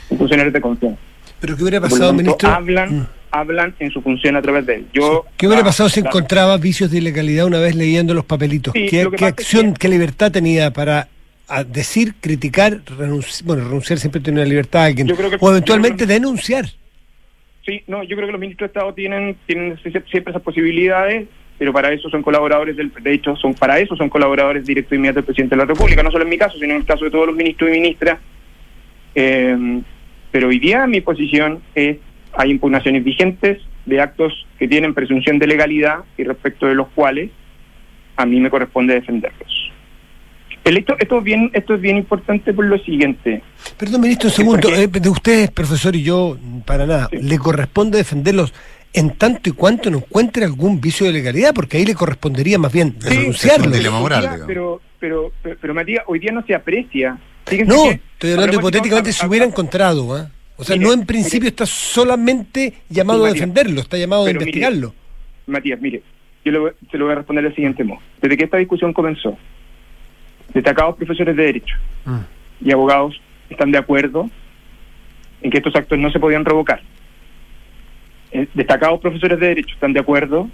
son funcionarios de confianza. ¿Pero qué hubiera pasado, tanto, ministro? hablan, Mm. hablan en su función a través de él. Yo, ¿Qué hubiera ah, pasado si encontraba vicios de ilegalidad una vez leyendo los papelitos? Sí, ¿Qué, que acción, que- qué libertad tenía para a decir, criticar, renunciar? Bueno, renunciar siempre tiene una libertad a alguien. Yo creo que- o eventualmente yo creo denunciar. Sí, no, yo creo que los ministros de Estado tienen, tienen sie- siempre esas posibilidades, pero para eso son colaboradores del, de hecho, son para eso son colaboradores directos e inmediatos del presidente de la República, no solo en mi caso, sino en el caso de todos los ministros y ministras. Eh, pero hoy día mi posición es, hay impugnaciones vigentes de actos que tienen presunción de legalidad y respecto de los cuales a mí me corresponde defenderlos. El hecho, esto, es bien, esto es bien importante por lo siguiente. Perdón, ministro, un segundo. porque- Eh, de usted, profesor, y yo, para nada. Sí. ¿Le corresponde defenderlos en tanto y cuanto no encuentre algún vicio de legalidad? Porque ahí le correspondería más bien Sí, denunciarlo. pero, pero, pero, pero, Matías, hoy día no se aprecia. Fíjense No, que- estoy hablando hipotéticamente si hubiera encontrado. ¿ah? O sea, Mire, no en principio mire. está solamente llamado Sí, a Matías. defenderlo, está llamado a mire, investigarlo. Matías, mire, yo le voy- se lo voy a responder del siguiente modo. Desde que esta discusión comenzó, destacados profesores de Derecho Mm. y abogados están de acuerdo en que estos actos no se podían revocar. Eh, destacados profesores de Derecho están de acuerdo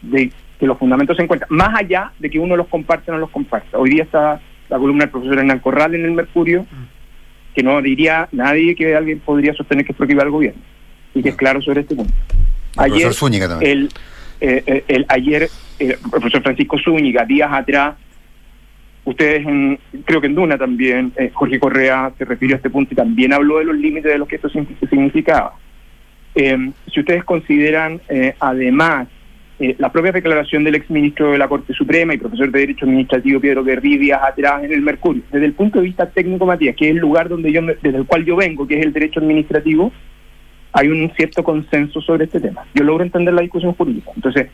de que los fundamentos se encuentran, más allá de que uno los comparte o no los comparta. Hoy día está la columna del profesor Hernán Corral en el Mercurio, que no diría nadie que alguien podría sostener que es prohibir al gobierno, y que es claro sobre este punto. El. El, eh, eh, el ayer, el profesor Francisco Zúñiga, días atrás, ustedes, en, creo que en Duna también, eh, Jorge Correa se refirió a este punto y también habló de los límites de lo que esto signi- significaba. Eh, si ustedes consideran, eh, además, eh, la propia declaración del exministro de la Corte Suprema y profesor de Derecho Administrativo Pedro Guerrí días atrás en el Mercurio, desde el punto de vista técnico, Matías, que es el lugar donde yo desde el cual yo vengo, que es el derecho administrativo, hay un cierto consenso sobre este tema. Yo logro entender la discusión jurídica. Entonces,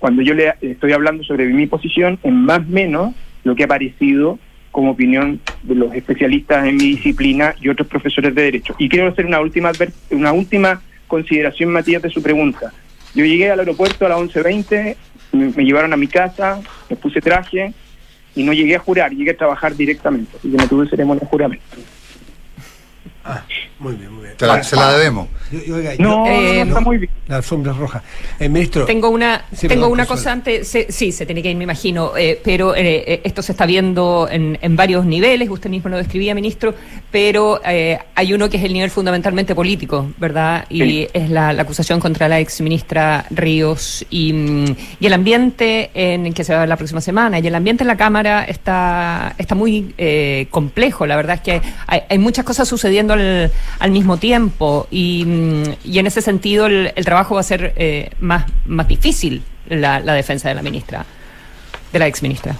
cuando yo le estoy hablando sobre mi posición, en más menos lo que ha aparecido como opinión de los especialistas en mi disciplina y otros profesores de derecho. Y quiero hacer una última una última consideración, Matías, de su pregunta. Yo llegué al aeropuerto a las 11.20, me, me llevaron a mi casa, me puse traje y no llegué a jurar, llegué a trabajar directamente. Así que no tuve ceremonia de juramento. Ah, muy bien, muy bien. Se la, se la debemos. Yo- yo, oiga, No, yo- Eh, no, está muy bien. La alfombra roja. Eh, ministro, Tengo una, Sí, tengo perdón, una cosa antes, se- sí, se tiene que ir, me imagino, eh, pero eh, eh, esto se está viendo en, en varios niveles, usted mismo lo describía, ministro, pero eh, hay uno que es el nivel fundamentalmente político, ¿verdad? Y Sí. es la, la acusación contra la ex ministra Ríos y, y el ambiente en el que se va a ver la próxima semana. Y el ambiente en la Cámara está, está muy eh, complejo, la verdad es que hay, hay muchas cosas sucediendo al, mismo tiempo y, mm, y en ese sentido el, trabajo va a ser eh, más, más difícil, la, defensa de la ministra, de la ex ministra.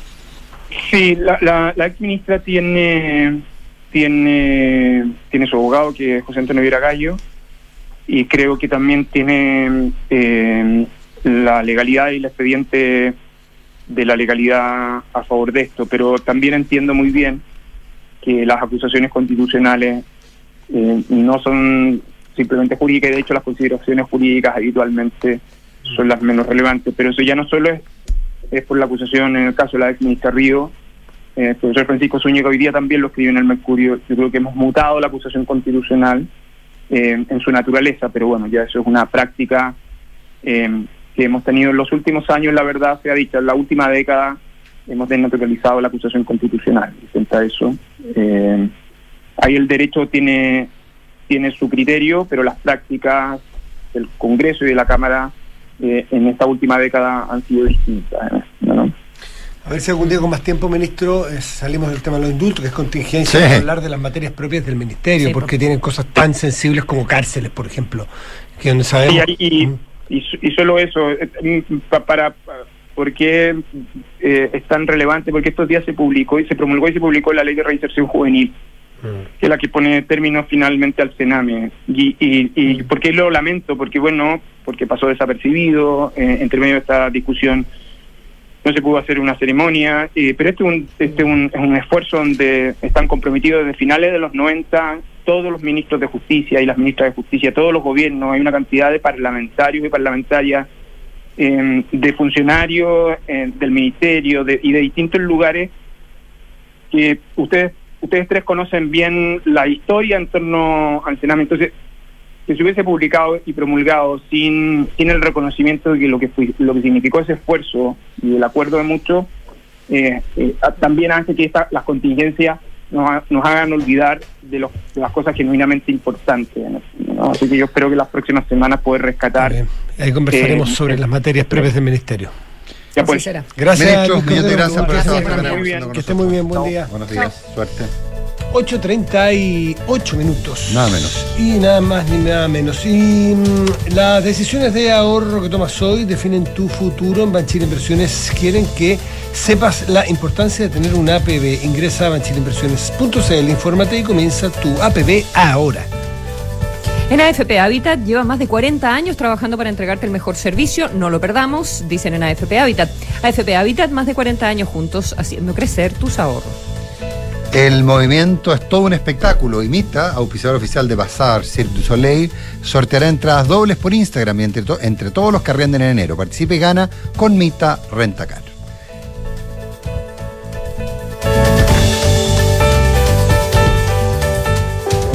Sí, la, la, la ex ministra tiene, tiene, tiene su abogado, que es José Antonio Viera Gallo, y creo que también tiene eh, la legalidad y el expediente de la legalidad a favor de esto, pero también entiendo muy bien que las acusaciones constitucionales eh, no son simplemente jurídicas, y de hecho las consideraciones jurídicas habitualmente son las menos relevantes, pero eso ya no solo es es por la acusación en el caso de la ex ministra Río. Eh, el profesor Francisco Zúñiga hoy día también lo escribió en el Mercurio. Yo creo que hemos mutado la acusación constitucional eh, en su naturaleza, pero bueno, ya eso es una práctica eh, que hemos tenido en los últimos años, la verdad se ha dicho, en la última década hemos desnaturalizado la acusación constitucional. Y frente a eso, eh, ahí el derecho tiene, tiene su criterio, pero las prácticas del Congreso y de la Cámara eh, en esta última década han sido distintas. ¿no? a ver si algún día con más tiempo, ministro, eh, salimos del tema de los indultos, que es contingencia, Sí. para hablar de las materias propias del ministerio, Sí, porque por- tienen cosas tan sensibles como cárceles, por ejemplo, que donde sabemos... Y, y, Mm. y, solo eso, eh, mm, pa- para, pa- ¿por qué eh, es tan relevante? Porque estos días se publicó y se promulgó y se publicó la ley de reinserción juvenil, Mm. Que es la que pone término finalmente al Sename. Y, y, y ¿por qué lo lamento? Porque, bueno, porque pasó desapercibido, eh, entre medio de esta discusión no se pudo hacer una ceremonia, eh, pero este, es un, este es un, es un esfuerzo donde están comprometidos desde finales de los 90 todos los ministros de justicia y las ministras de justicia, todos los gobiernos, hay una cantidad de parlamentarios y parlamentarias, eh, de funcionarios eh, del ministerio de- y de distintos lugares que ustedes ustedes tres conocen bien la historia en torno al Sename. Entonces, que se hubiese publicado y promulgado sin, sin el reconocimiento de que lo que fui- lo que significó ese esfuerzo y el acuerdo de muchos, eh, eh, también hace que esta- las contingencias nos, ha- nos hagan olvidar de, los- de las cosas genuinamente importantes. ¿no? Así que yo espero que las próximas semanas poder rescatar. Bien. Ahí conversaremos Eh, sobre eh, las materias propias del ministerio. Ya pues. será. Gracias, de gracias por esa Gracias, oportunidad muy que bien. esté muy bien, buen día. Buenos días, suerte. 8.38 minutos. Nada menos. Y nada más ni nada menos. Y mm, las decisiones de ahorro que tomas hoy definen tu futuro. En Banchile Inversiones quieren que sepas la importancia de tener un APB. Ingresa a banchileinversiones.cl, infórmate y comienza tu APB ahora. En AFP Habitat lleva más de 40 años trabajando para entregarte el mejor servicio. No lo perdamos, dicen en AFP Habitat. AFP Habitat, más de 40 años juntos haciendo crecer tus ahorros. El movimiento es todo un espectáculo. Imita, auspiciador oficial de Bazar, Cirque du Soleil, sorteará entradas dobles por Instagram entre, to- entre todos los que arrienden en enero. Participe y gana con Mita Rentacar.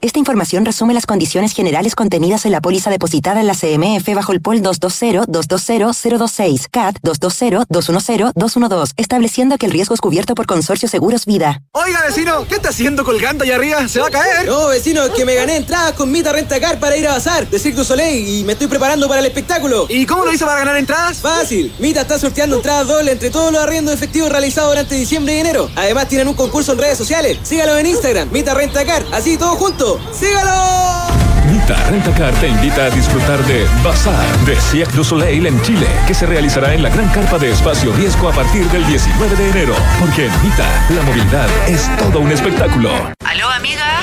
Esta información resume las condiciones generales contenidas en la póliza depositada en la CMF bajo el POL 220-220-026, CAT 220-210-212, estableciendo que el riesgo es cubierto por Consorcio Seguros Vida. Oiga, vecino, ¿qué está haciendo colgando allá arriba? ¿Se va a caer? No, vecino, es que me gané entradas con Mita Rentacar para ir a bazar de Cirque du Soleil y me estoy preparando para el espectáculo. ¿Y cómo lo hizo para ganar entradas? Fácil. Mita está sorteando entradas dobles entre todos los arriendos efectivos realizados durante diciembre y enero. Además, tienen un concurso en redes sociales. Sígalo en Instagram, Mita Rentacar. Así todo junto. ¡Sígalo! Mita Rentacar te invita a disfrutar de Bazar de Cirque du Soleil en Chile, que se realizará en la gran carpa de espacio riesgo a partir del 19 de enero. Porque en Mita, la movilidad es todo un espectáculo. ¿Aló, amiga?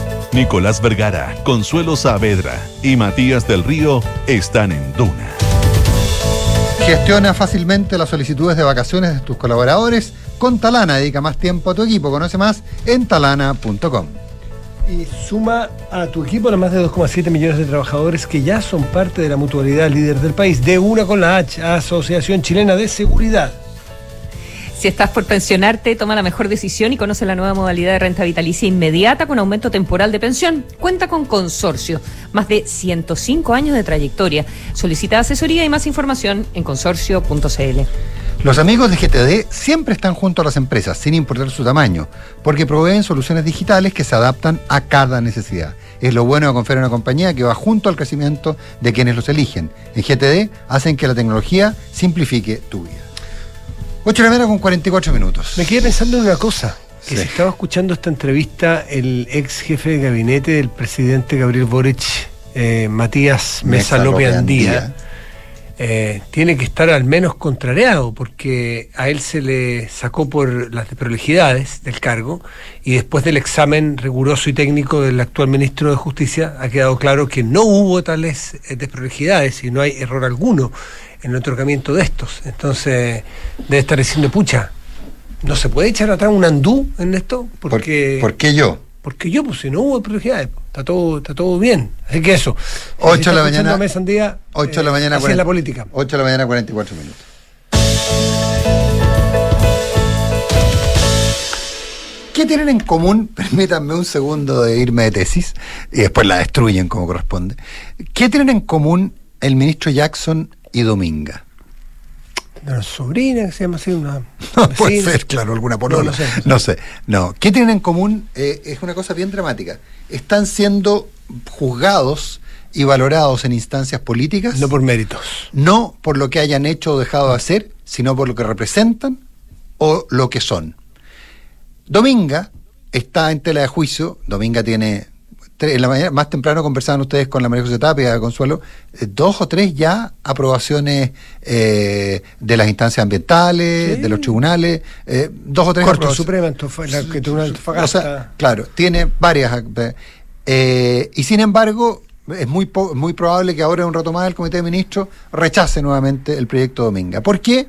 Nicolás Vergara, Consuelo Saavedra y Matías del Río están en Duna. Gestiona fácilmente las solicitudes de vacaciones de tus colaboradores con Talana. Dedica más tiempo a tu equipo. Conoce más en talana.com. Y suma a tu equipo a más de 2,7 millones de trabajadores que ya son parte de la mutualidad líder del país. De una con la H, Asociación Chilena de Seguridad. Si estás por pensionarte, toma la mejor decisión y conoce la nueva modalidad de renta vitalicia inmediata con aumento temporal de pensión. Cuenta con consorcio, más de 105 años de trayectoria. Solicita asesoría y más información en consorcio.cl. Los amigos de GTD siempre están junto a las empresas, sin importar su tamaño, porque proveen soluciones digitales que se adaptan a cada necesidad. Es lo bueno de confiar en una compañía que va junto al crecimiento de quienes los eligen. En GTD hacen que la tecnología simplifique tu vida. 8 de la mañana con 44 minutos. Me quedé pensando en una cosa. Que si estaba escuchando esta entrevista, el ex jefe de gabinete del presidente Gabriel Boric, eh, Matías Mesa, Mesa López Andía, eh, tiene que estar al menos contrariado, porque a él se le sacó por las desprolijidades del cargo y después del examen riguroso y técnico del actual ministro de Justicia ha quedado claro que no hubo tales eh, desprolijidades y no hay error alguno en el otorgamiento de estos. Entonces, debe estar diciendo, pucha, ¿no se puede echar atrás un andú en esto? Porque, ¿Por, ¿por qué yo? Porque yo, pues si no hubo prioridades, está todo, está todo bien. Así que eso. 8 de la mañana. Mes en día, 8 de la mañana. Así 40, es la política. 8 de la mañana, 44 minutos. ¿Qué tienen en común? Permítanme un segundo de irme de tesis y después la destruyen como corresponde. ¿Qué tienen en común el ministro Jackson y Dominga? Una sobrina que se llama así, una. No, puede ser, claro, alguna polola. No, no, sé, no sé. No. ¿Qué tienen en común? Eh, es una cosa bien dramática. Están siendo juzgados y valorados en instancias políticas. No por méritos. No por lo que hayan hecho o dejado de hacer, sino por lo que representan o lo que son. Dominga está en tela de juicio. Dominga tiene. En la mañana, más temprano conversaban ustedes con la María José Tapia, Consuelo, eh, dos o tres ya aprobaciones eh, de las instancias ambientales, Sí. de los tribunales, eh, dos o tres Corte. Suprema, la que Tribunal de O sea, claro, tiene varias. eh, y sin embargo, es muy, po- muy probable que ahora, en un rato más, el Comité de Ministros rechace nuevamente el proyecto Dominga. ¿Por qué?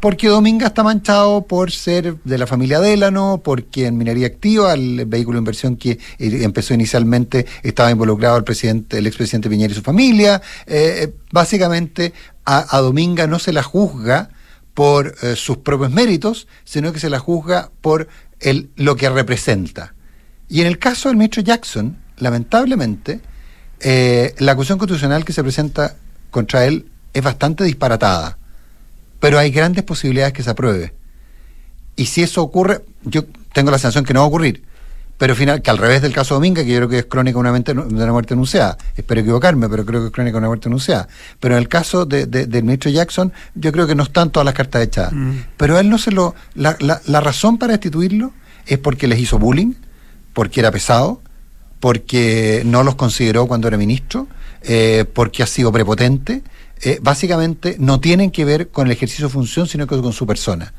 Porque Dominga está manchado por ser de la familia Délano, porque en minería activa, el vehículo de inversión que eh, empezó inicialmente estaba involucrado el presidente, el expresidente Piñera y su familia. Eh, básicamente, a, Dominga no se la juzga por eh, sus propios méritos, sino que se la juzga por lo que representa. Y en el caso del ministro Jackson, lamentablemente, la acusación constitucional que se presenta contra él es bastante disparatada, pero hay grandes posibilidades que se apruebe. Y si eso ocurre, yo tengo la sensación que no va a ocurrir, pero final, que al revés del caso Dominga, que yo creo que es crónica de una, mente- de una muerte anunciada, espero equivocarme, pero creo que es crónica de una muerte anunciada. Pero en el caso de- de- del ministro Jackson, yo creo que no están todas las cartas echadas. Pero a él no se lo. La, la- la razón para destituirlo es porque les hizo bullying, porque era pesado, porque no los consideró cuando era ministro, eh, porque ha sido prepotente. Eh, básicamente no tienen que ver con el ejercicio de función, sino que con su persona.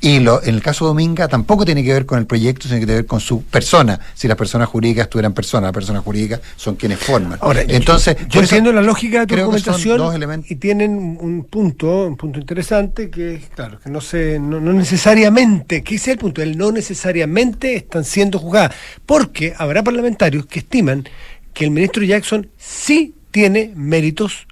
Y lo, en el caso de Dominga tampoco tiene que ver con el proyecto, sino que tiene que ver con su persona. Si las personas jurídicas tuvieran personas, las personas jurídicas son quienes forman. Ahora, entonces, yo, entiendo la lógica de tu argumentación y tienen un un punto, un punto interesante que es, claro, que no se, no, no necesariamente, que ese es el punto, el no necesariamente están siendo juzgadas, porque habrá parlamentarios que estiman que el ministro Jackson sí tiene méritos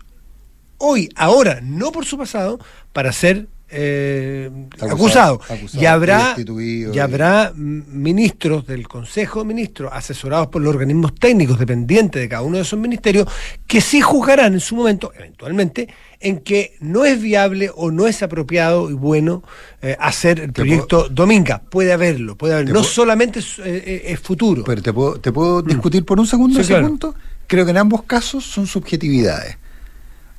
hoy, ahora, no por su pasado, para ser eh, Acusado, acusado. acusado, Y habrá, y y- habrá mm, ministros del Consejo de Ministros, asesorados por los organismos técnicos dependientes de cada uno de esos ministerios, que sí juzgarán en su momento, eventualmente, en que no es viable o no es apropiado y bueno eh, hacer el proyecto Dominga. Puede haberlo, puede haberlo. No puedo- solamente es, eh, eh, es futuro. Pero te puedo, te puedo discutir por un segundo Sí, ese claro. punto. Creo que en ambos casos son subjetividades.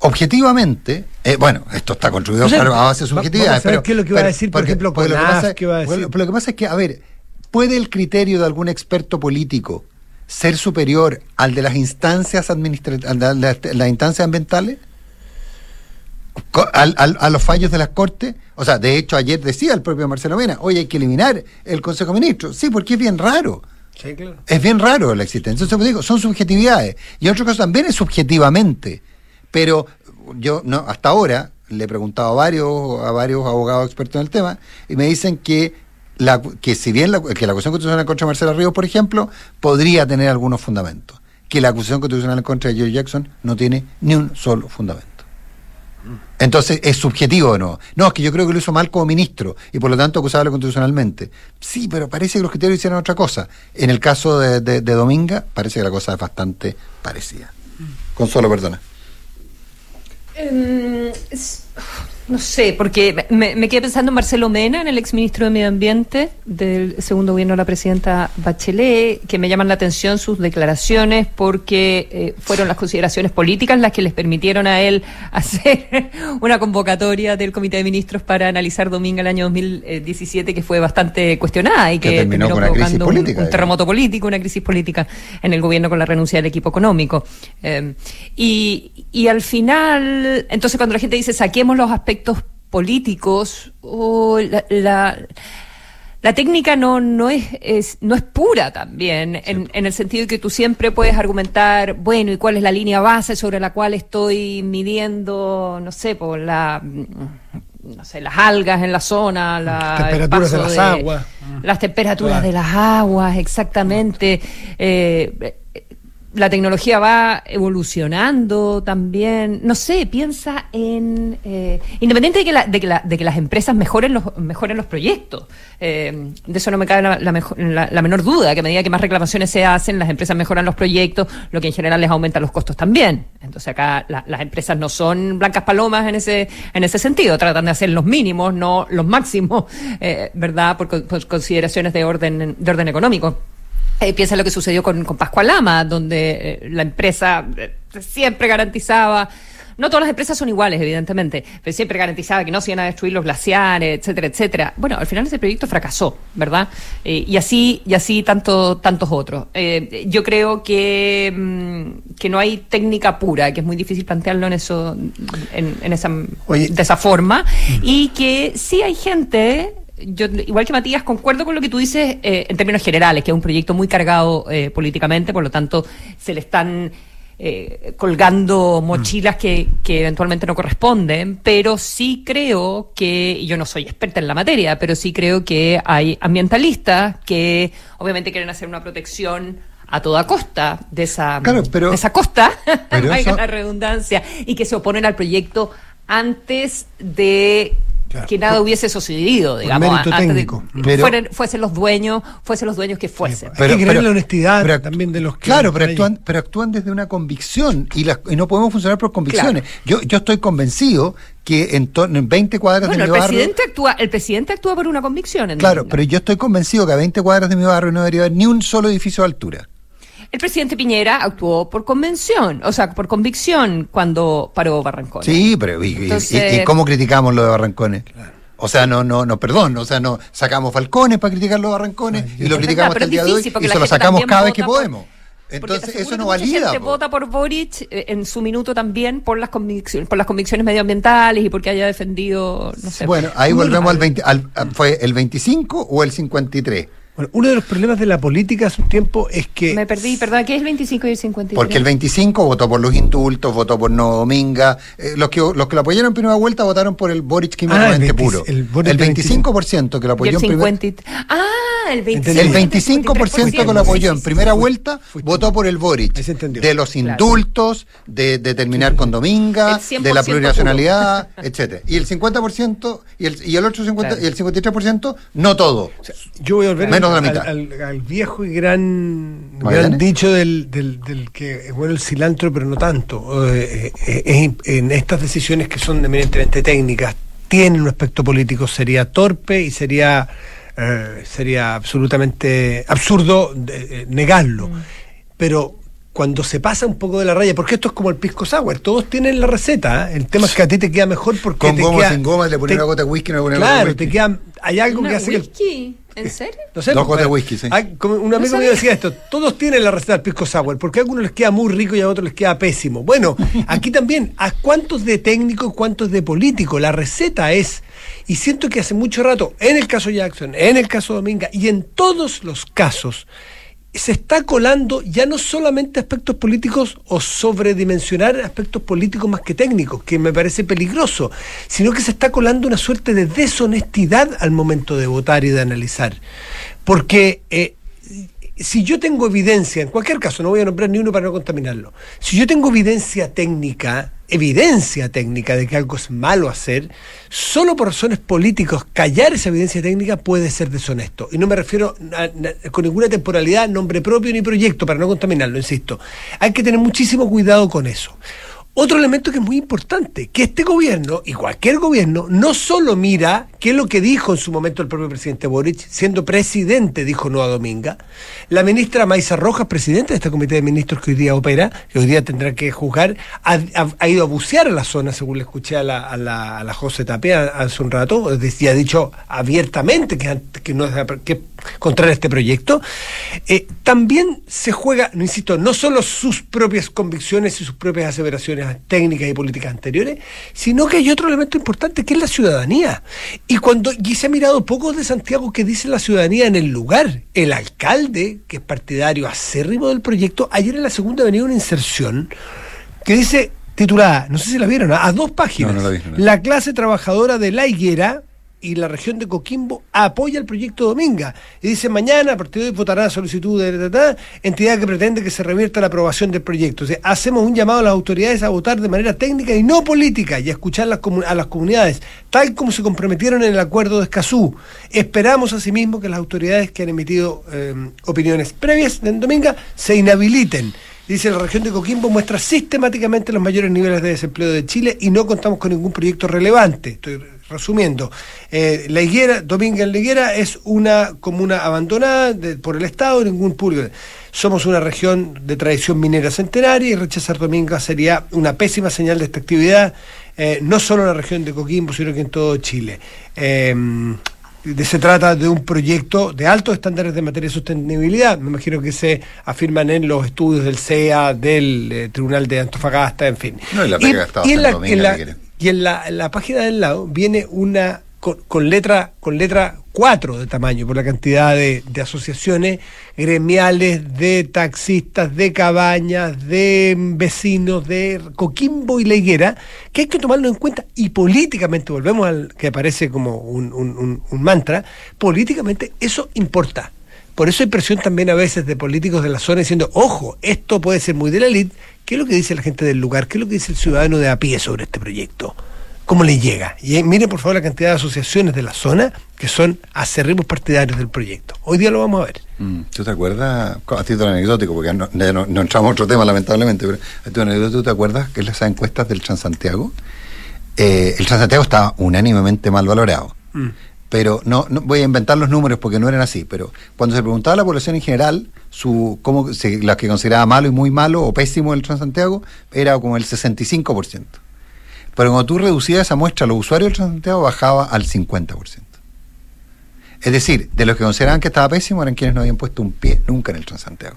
Objetivamente, eh, bueno, esto está construido O sea, a base de subjetividades. pero, qué es lo que va a decir, por porque- ejemplo, porque lo que CONAF, pasa- qué va a decir. lo que pasa es que, a ver, ¿puede el criterio de algún experto político ser superior al de las instancias administrativas, las instancias ambientales? Al- a los fallos de las cortes. O sea, de hecho, ayer decía el propio Marcelo Mena, hoy hay que eliminar el Consejo de Ministros. Sí, porque es bien raro. Sí, claro. Es bien raro la existencia. Entonces, pues digo, son subjetividades. Y en otro caso también es subjetivamente. Pero yo no hasta ahora le he preguntado a varios, a varios abogados expertos en el tema y me dicen que la, que si bien la, que la acusación constitucional contra Marcela Ríos, por ejemplo, podría tener algunos fundamentos, que la acusación constitucional contra Joe Jackson no tiene ni un solo fundamento. Entonces, es subjetivo o no. No, es que yo creo que lo hizo mal como ministro y por lo tanto acusable constitucionalmente. Sí, pero parece que los criterios hicieron otra cosa. En el caso de, de- de Dominga, parece que la cosa es bastante parecida. Consuelo, perdona. Em, es- no sé, porque me, me quedé pensando en Marcelo Mena, en el exministro de Medio Ambiente del segundo gobierno de la presidenta Bachelet, que me llaman la atención sus declaraciones porque eh, fueron las consideraciones políticas las que les permitieron a él hacer una convocatoria del Comité de Ministros para analizar Dominga el año 2017 que fue bastante cuestionada y Que que, terminó con una crisis provocando un- política, un terremoto político, una crisis política en el gobierno con la renuncia del equipo económico. Eh, y, y al final, entonces cuando la gente dice saquemos los aspectos políticos, o la, la, la técnica no, no, es, es- no es pura también, en, en el sentido de que tú siempre puedes argumentar, bueno, ¿y cuál es la línea base sobre la cual estoy midiendo, no sé, por la no sé, las algas en la zona, la, el Temperaturas de las aguas. las temperaturas Claro. de las aguas, exactamente. Eh, la tecnología va evolucionando también. No sé, piensa en. eh, independiente de que, la- de, que la- de que las empresas mejoren los, mejoren los proyectos. eh, de eso no me cabe la, la mejo- la- menor duda, que a medida que más reclamaciones se hacen, las empresas mejoran los proyectos, lo que en general les aumenta los costos también. Entonces acá la- las empresas no son blancas palomas en ese, en ese sentido, tratan de hacer los mínimos, no los máximos, eh, ¿verdad? Por, por consideraciones de orden, de orden económico. Eh, piensa lo que sucedió con, con Pascualama, donde eh, la empresa eh, siempre garantizaba No todas las empresas son iguales, evidentemente, pero siempre garantizaba que no se iban a destruir los glaciares, etcétera, etcétera. Bueno, al final ese proyecto fracasó, ¿verdad? Y así, y así tanto, tantos otros. Yo creo que, mm, que no hay técnica pura, que es muy difícil plantearlo en eso, en, en esa, de esa forma, y que sí hay gente yo, igual que Matías, concuerdo con lo que tú dices eh, en términos generales, que es un proyecto muy cargado eh, políticamente, por lo tanto, se le están eh, colgando mochilas que, que eventualmente no corresponden, pero sí creo que, y yo no soy experta en la materia, pero sí creo que hay ambientalistas que obviamente quieren hacer una protección a toda costa de esa, de esa costa, Pero valga eso- la redundancia, y que se oponen al proyecto antes de que nada hubiese sucedido, digamos, mérito antes de técnico. que Pero- fueran- fuesen los dueños, fuesen los dueños que fuesen. Hay que creer en la honestidad también de los que Claro, pero actúan, pero actúan desde una convicción y, las- y no podemos funcionar por convicciones. Yo, yo estoy convencido que en, torno- en 20 cuadras Bueno, de el mi barrio. presidente actúa, el presidente actúa por una convicción. en Claro, pero yo estoy convencido que a 20 cuadras de mi barrio no debería haber ni un solo edificio de altura. El presidente Piñera actuó por convención, o sea, por convicción cuando paró Barrancones. Sí, pero ¿y, y- Entonces- y- y cómo criticamos lo de Barrancones? O sea, no, no, no, perdón, o sea, no sacamos falcones para criticar los barrancones y lo criticamos verdad, hasta el día de hoy y se lo sacamos también cada vez que por- podemos. Entonces, eso que no mucha valida. gente po. vota por Boric eh, en su minuto también por las convicciones, por las convicciones medioambientales y porque haya defendido, no sé. Bueno, ahí volvemos al 20, al- ¿fue el 25 o el 53? Bueno, uno de los problemas de la política hace un tiempo es que Me perdí, perdón, ¿qué es el 25 y el 53? Porque el 25 votó por los indultos, votó por No Dominga. eh, los, que, los que lo apoyaron en primera vuelta votaron por el Boric químicamente Ah, el 20 puro. el El, Boric 25% que lo apoyó el en primera 50 Ah, el 25. el 25% que lo apoyó en primera vuelta votó por el Boric. De los indultos, de, de terminar con Dominga, El 100% de la plurinacionalidad, etcétera. Y el 50% y el, y el otro 50 Claro. y el 53% no todo. Yo voy a volver Menos de al, la mitad. al- al viejo y gran, gran dicho del, del, del que es bueno el cilantro, pero no tanto. Eh, eh, eh, en estas decisiones que son eminentemente técnicas, tienen un aspecto político, sería torpe y sería, eh, sería absolutamente absurdo de- eh, negarlo. Pero cuando se pasa un poco de la raya, porque esto es como el pisco sour, todos tienen la receta, ¿eh? el tema es que a ti te queda mejor porque Con te goma queda- sin goma, le ponen te- una gota de whisky, no le ponen una gota Claro, de te whisky. queda, hay algo ¿Una que hace que? ¿En serio? no sé, de whisky, sí. hay- como un amigo No mío decía esto, todos tienen la receta del pisco sour, porque a algunos les queda muy rico y a otros les queda pésimo. Bueno, aquí también, ¿a cuántos de técnico y cuántos de político? La receta es, y siento que hace mucho rato, en el caso Jackson, en el caso Dominga, y en todos los casos, se está colando ya no solamente aspectos políticos o sobredimensionar aspectos políticos más que técnicos, que me parece peligroso, sino que se está colando una suerte de deshonestidad al momento de votar y de analizar. Porque eh, si yo tengo evidencia, en cualquier caso, no voy a nombrar ni uno para no contaminarlo, si yo tengo evidencia técnica, evidencia técnica de que algo es malo hacer, solo por razones políticas callar esa evidencia técnica puede ser deshonesto. Y no me refiero a- con ninguna temporalidad, nombre propio ni proyecto, para no contaminarlo, insisto. Hay que tener muchísimo cuidado con eso. Otro elemento que es muy importante, que este gobierno y cualquier gobierno no solo mira qué es lo que dijo en su momento el propio presidente Boric, siendo presidente, dijo Noa Dominga, la ministra Maisa Rojas, presidenta de este comité de ministros que hoy día opera, que hoy día tendrá que juzgar, ha, ido a bucear a la zona, según le escuché a la, a la, José Tapia hace un rato, decir, ha dicho abiertamente que, que no que es contrario a este proyecto. Eh, también se juega, no insisto, no solo sus propias convicciones y sus propias aseveraciones técnicas y políticas anteriores, sino que hay otro elemento importante que es la ciudadanía. Y cuando y se ha mirado pocos de Santiago que dice la ciudadanía en el lugar, el alcalde, que es partidario acérrimo del proyecto, ayer en la segunda venía una inserción que dice titulada, no sé si la vieron, a, a dos páginas. No, no la vi, no la vi. La clase trabajadora de La Higuera y la región de Coquimbo apoya el proyecto Dominga. Y dice, mañana, a partir de hoy, votará la solicitud de ta, entidad que pretende que se revierta la aprobación del proyecto. Hacemos un llamado a las autoridades a votar de manera técnica y no política y a escuchar a las comunidades, tal como se comprometieron en el acuerdo de Escazú. Esperamos asimismo que las autoridades que han emitido eh, opiniones previas en Dominga se inhabiliten. Dice, la región de Coquimbo muestra sistemáticamente los mayores niveles de desempleo de Chile y no contamos con ningún proyecto relevante. Estoy resumiendo, eh, La Higuera, Dominga en La Higuera es una comuna abandonada de- por el Estado, ningún público. Somos una región de tradición minera centenaria y rechazar Dominga sería una pésima señal de esta actividad, eh, no solo en la región de Coquimbo, sino que en todo Chile. Eh, de- se trata de un proyecto de altos estándares de materia de sostenibilidad. Me imagino que se afirman en los estudios del CEA, del eh, Tribunal de Antofagasta, en fin. No, y la pega y en la, haciendo en la- quiere. Y en la, la página del lado viene una con, letra con letra 4 de tamaño por la cantidad de, asociaciones gremiales, de taxistas, de cabañas, de vecinos, de Coquimbo y La Higuera, que hay que tomarlo en cuenta y políticamente, volvemos al que aparece como un, un- un- mantra, políticamente eso importa. Por eso hay presión también a veces de políticos de la zona diciendo, ojo, esto puede ser muy de la elite. ¿Qué es lo que dice la gente del lugar? ¿Qué es lo que dice el ciudadano de a pie sobre este proyecto? ¿Cómo le llega? Y miren por favor la cantidad de asociaciones de la zona que son acerrimos partidarios del proyecto. Hoy día lo vamos a ver. Mm, ¿Tú te acuerdas, a título anecdótico, porque no, no- no entramos a otro tema lamentablemente, pero a título anecdótico, ¿tú te acuerdas que esas encuestas del Transantiago? Eh, el Transantiago estaba unánimemente mal valorado. Pero no, no voy a inventar los números porque no eran así, pero cuando se preguntaba a la población en general, su cómo se, la que consideraba malo y muy malo o pésimo el Transantiago, era como el 65%. Pero cuando tú reducías esa muestra, los usuarios del Transantiago bajaba al 50%. Es decir, de los que consideraban que estaba pésimo eran quienes no habían puesto un pie nunca en el Transantiago.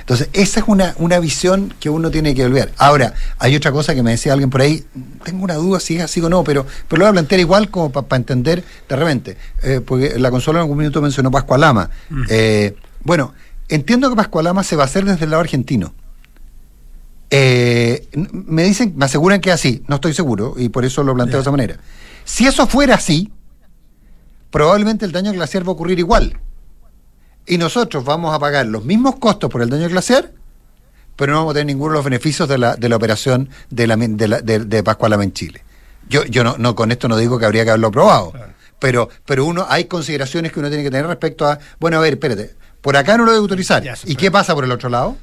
Entonces, esa es una, una visión que uno tiene que olvidar. Ahora, hay otra cosa que me decía alguien por ahí, tengo una duda si es así o no, pero, pero lo voy a plantear igual como para entender de repente, eh, porque la consola en algún minuto mencionó Pascualama. Eh, bueno, entiendo que Pascualama se va a hacer desde el lado argentino. Eh, me dicen, me aseguran que es así, no estoy seguro, y por eso lo planteo de esa manera. Si eso fuera así, probablemente el daño glaciar va a ocurrir igual. Y nosotros vamos a pagar los mismos costos por el daño glaciar, pero no vamos a tener ninguno de los beneficios de la, de la operación de, la, de, la- de, de Pascualama en Chile. Yo, yo no, no con esto no digo que habría que haberlo aprobado, pero, pero uno hay consideraciones que uno tiene que tener respecto a, bueno, a ver, espérate, por acá no lo debe autorizar. ¿Y qué pasa por el otro lado?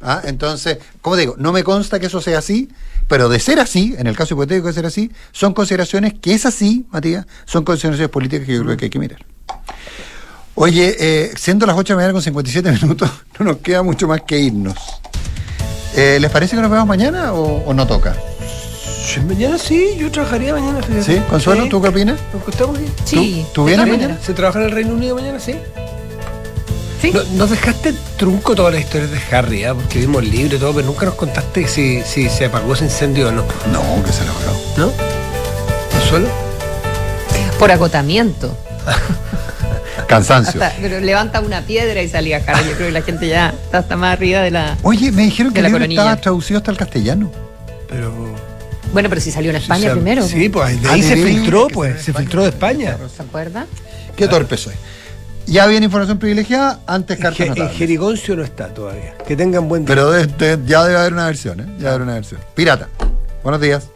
¿Ah? Entonces, como digo, no me consta que eso sea así, pero de ser así, en el caso hipotético de ser así, son consideraciones que es así, Matías, son consideraciones políticas que yo creo que hay que mirar. Oye, eh, siendo las 8 de la mañana con 57 minutos, no nos queda mucho más que irnos. Eh, ¿Les parece que nos vemos mañana o, o no toca? Sí, mañana sí, yo trabajaría mañana. fíjate. ¿Sí? Consuelo, Sí. ¿tú qué opinas? ¿Nos encontramos aquí? Sí. ¿Tú vienes bien. mañana? ¿Se trabaja en el Reino Unido mañana, sí? Sí. No- nos dejaste trunco todas las historias de Harry, ¿ah? porque vimos el libro y todo, pero nunca nos contaste si, si se apagó ese incendio o no. No, que se lo apagó. ¿No? ¿Consuelo? Por agotamiento. Cansancio. Hasta- pero levanta una piedra y salía Harry. Yo creo que la gente ya está hasta más arriba de la. Oye, me dijeron que el libro estaba traducido hasta el castellano. Pero. Bueno, pero si salió en España o sea, primero. Sí, pues de Ah, ahí de se ahí, filtró, pues, se filtró de España. ¿Se acuerda? Qué torpe soy. Ya viene información privilegiada, antes cartas en notables. Jerigoncio no está todavía. Que tengan buen día. Pero de- de- ya debe haber una versión, ¿eh? Ya debe haber una versión. Pirata. Buenos días.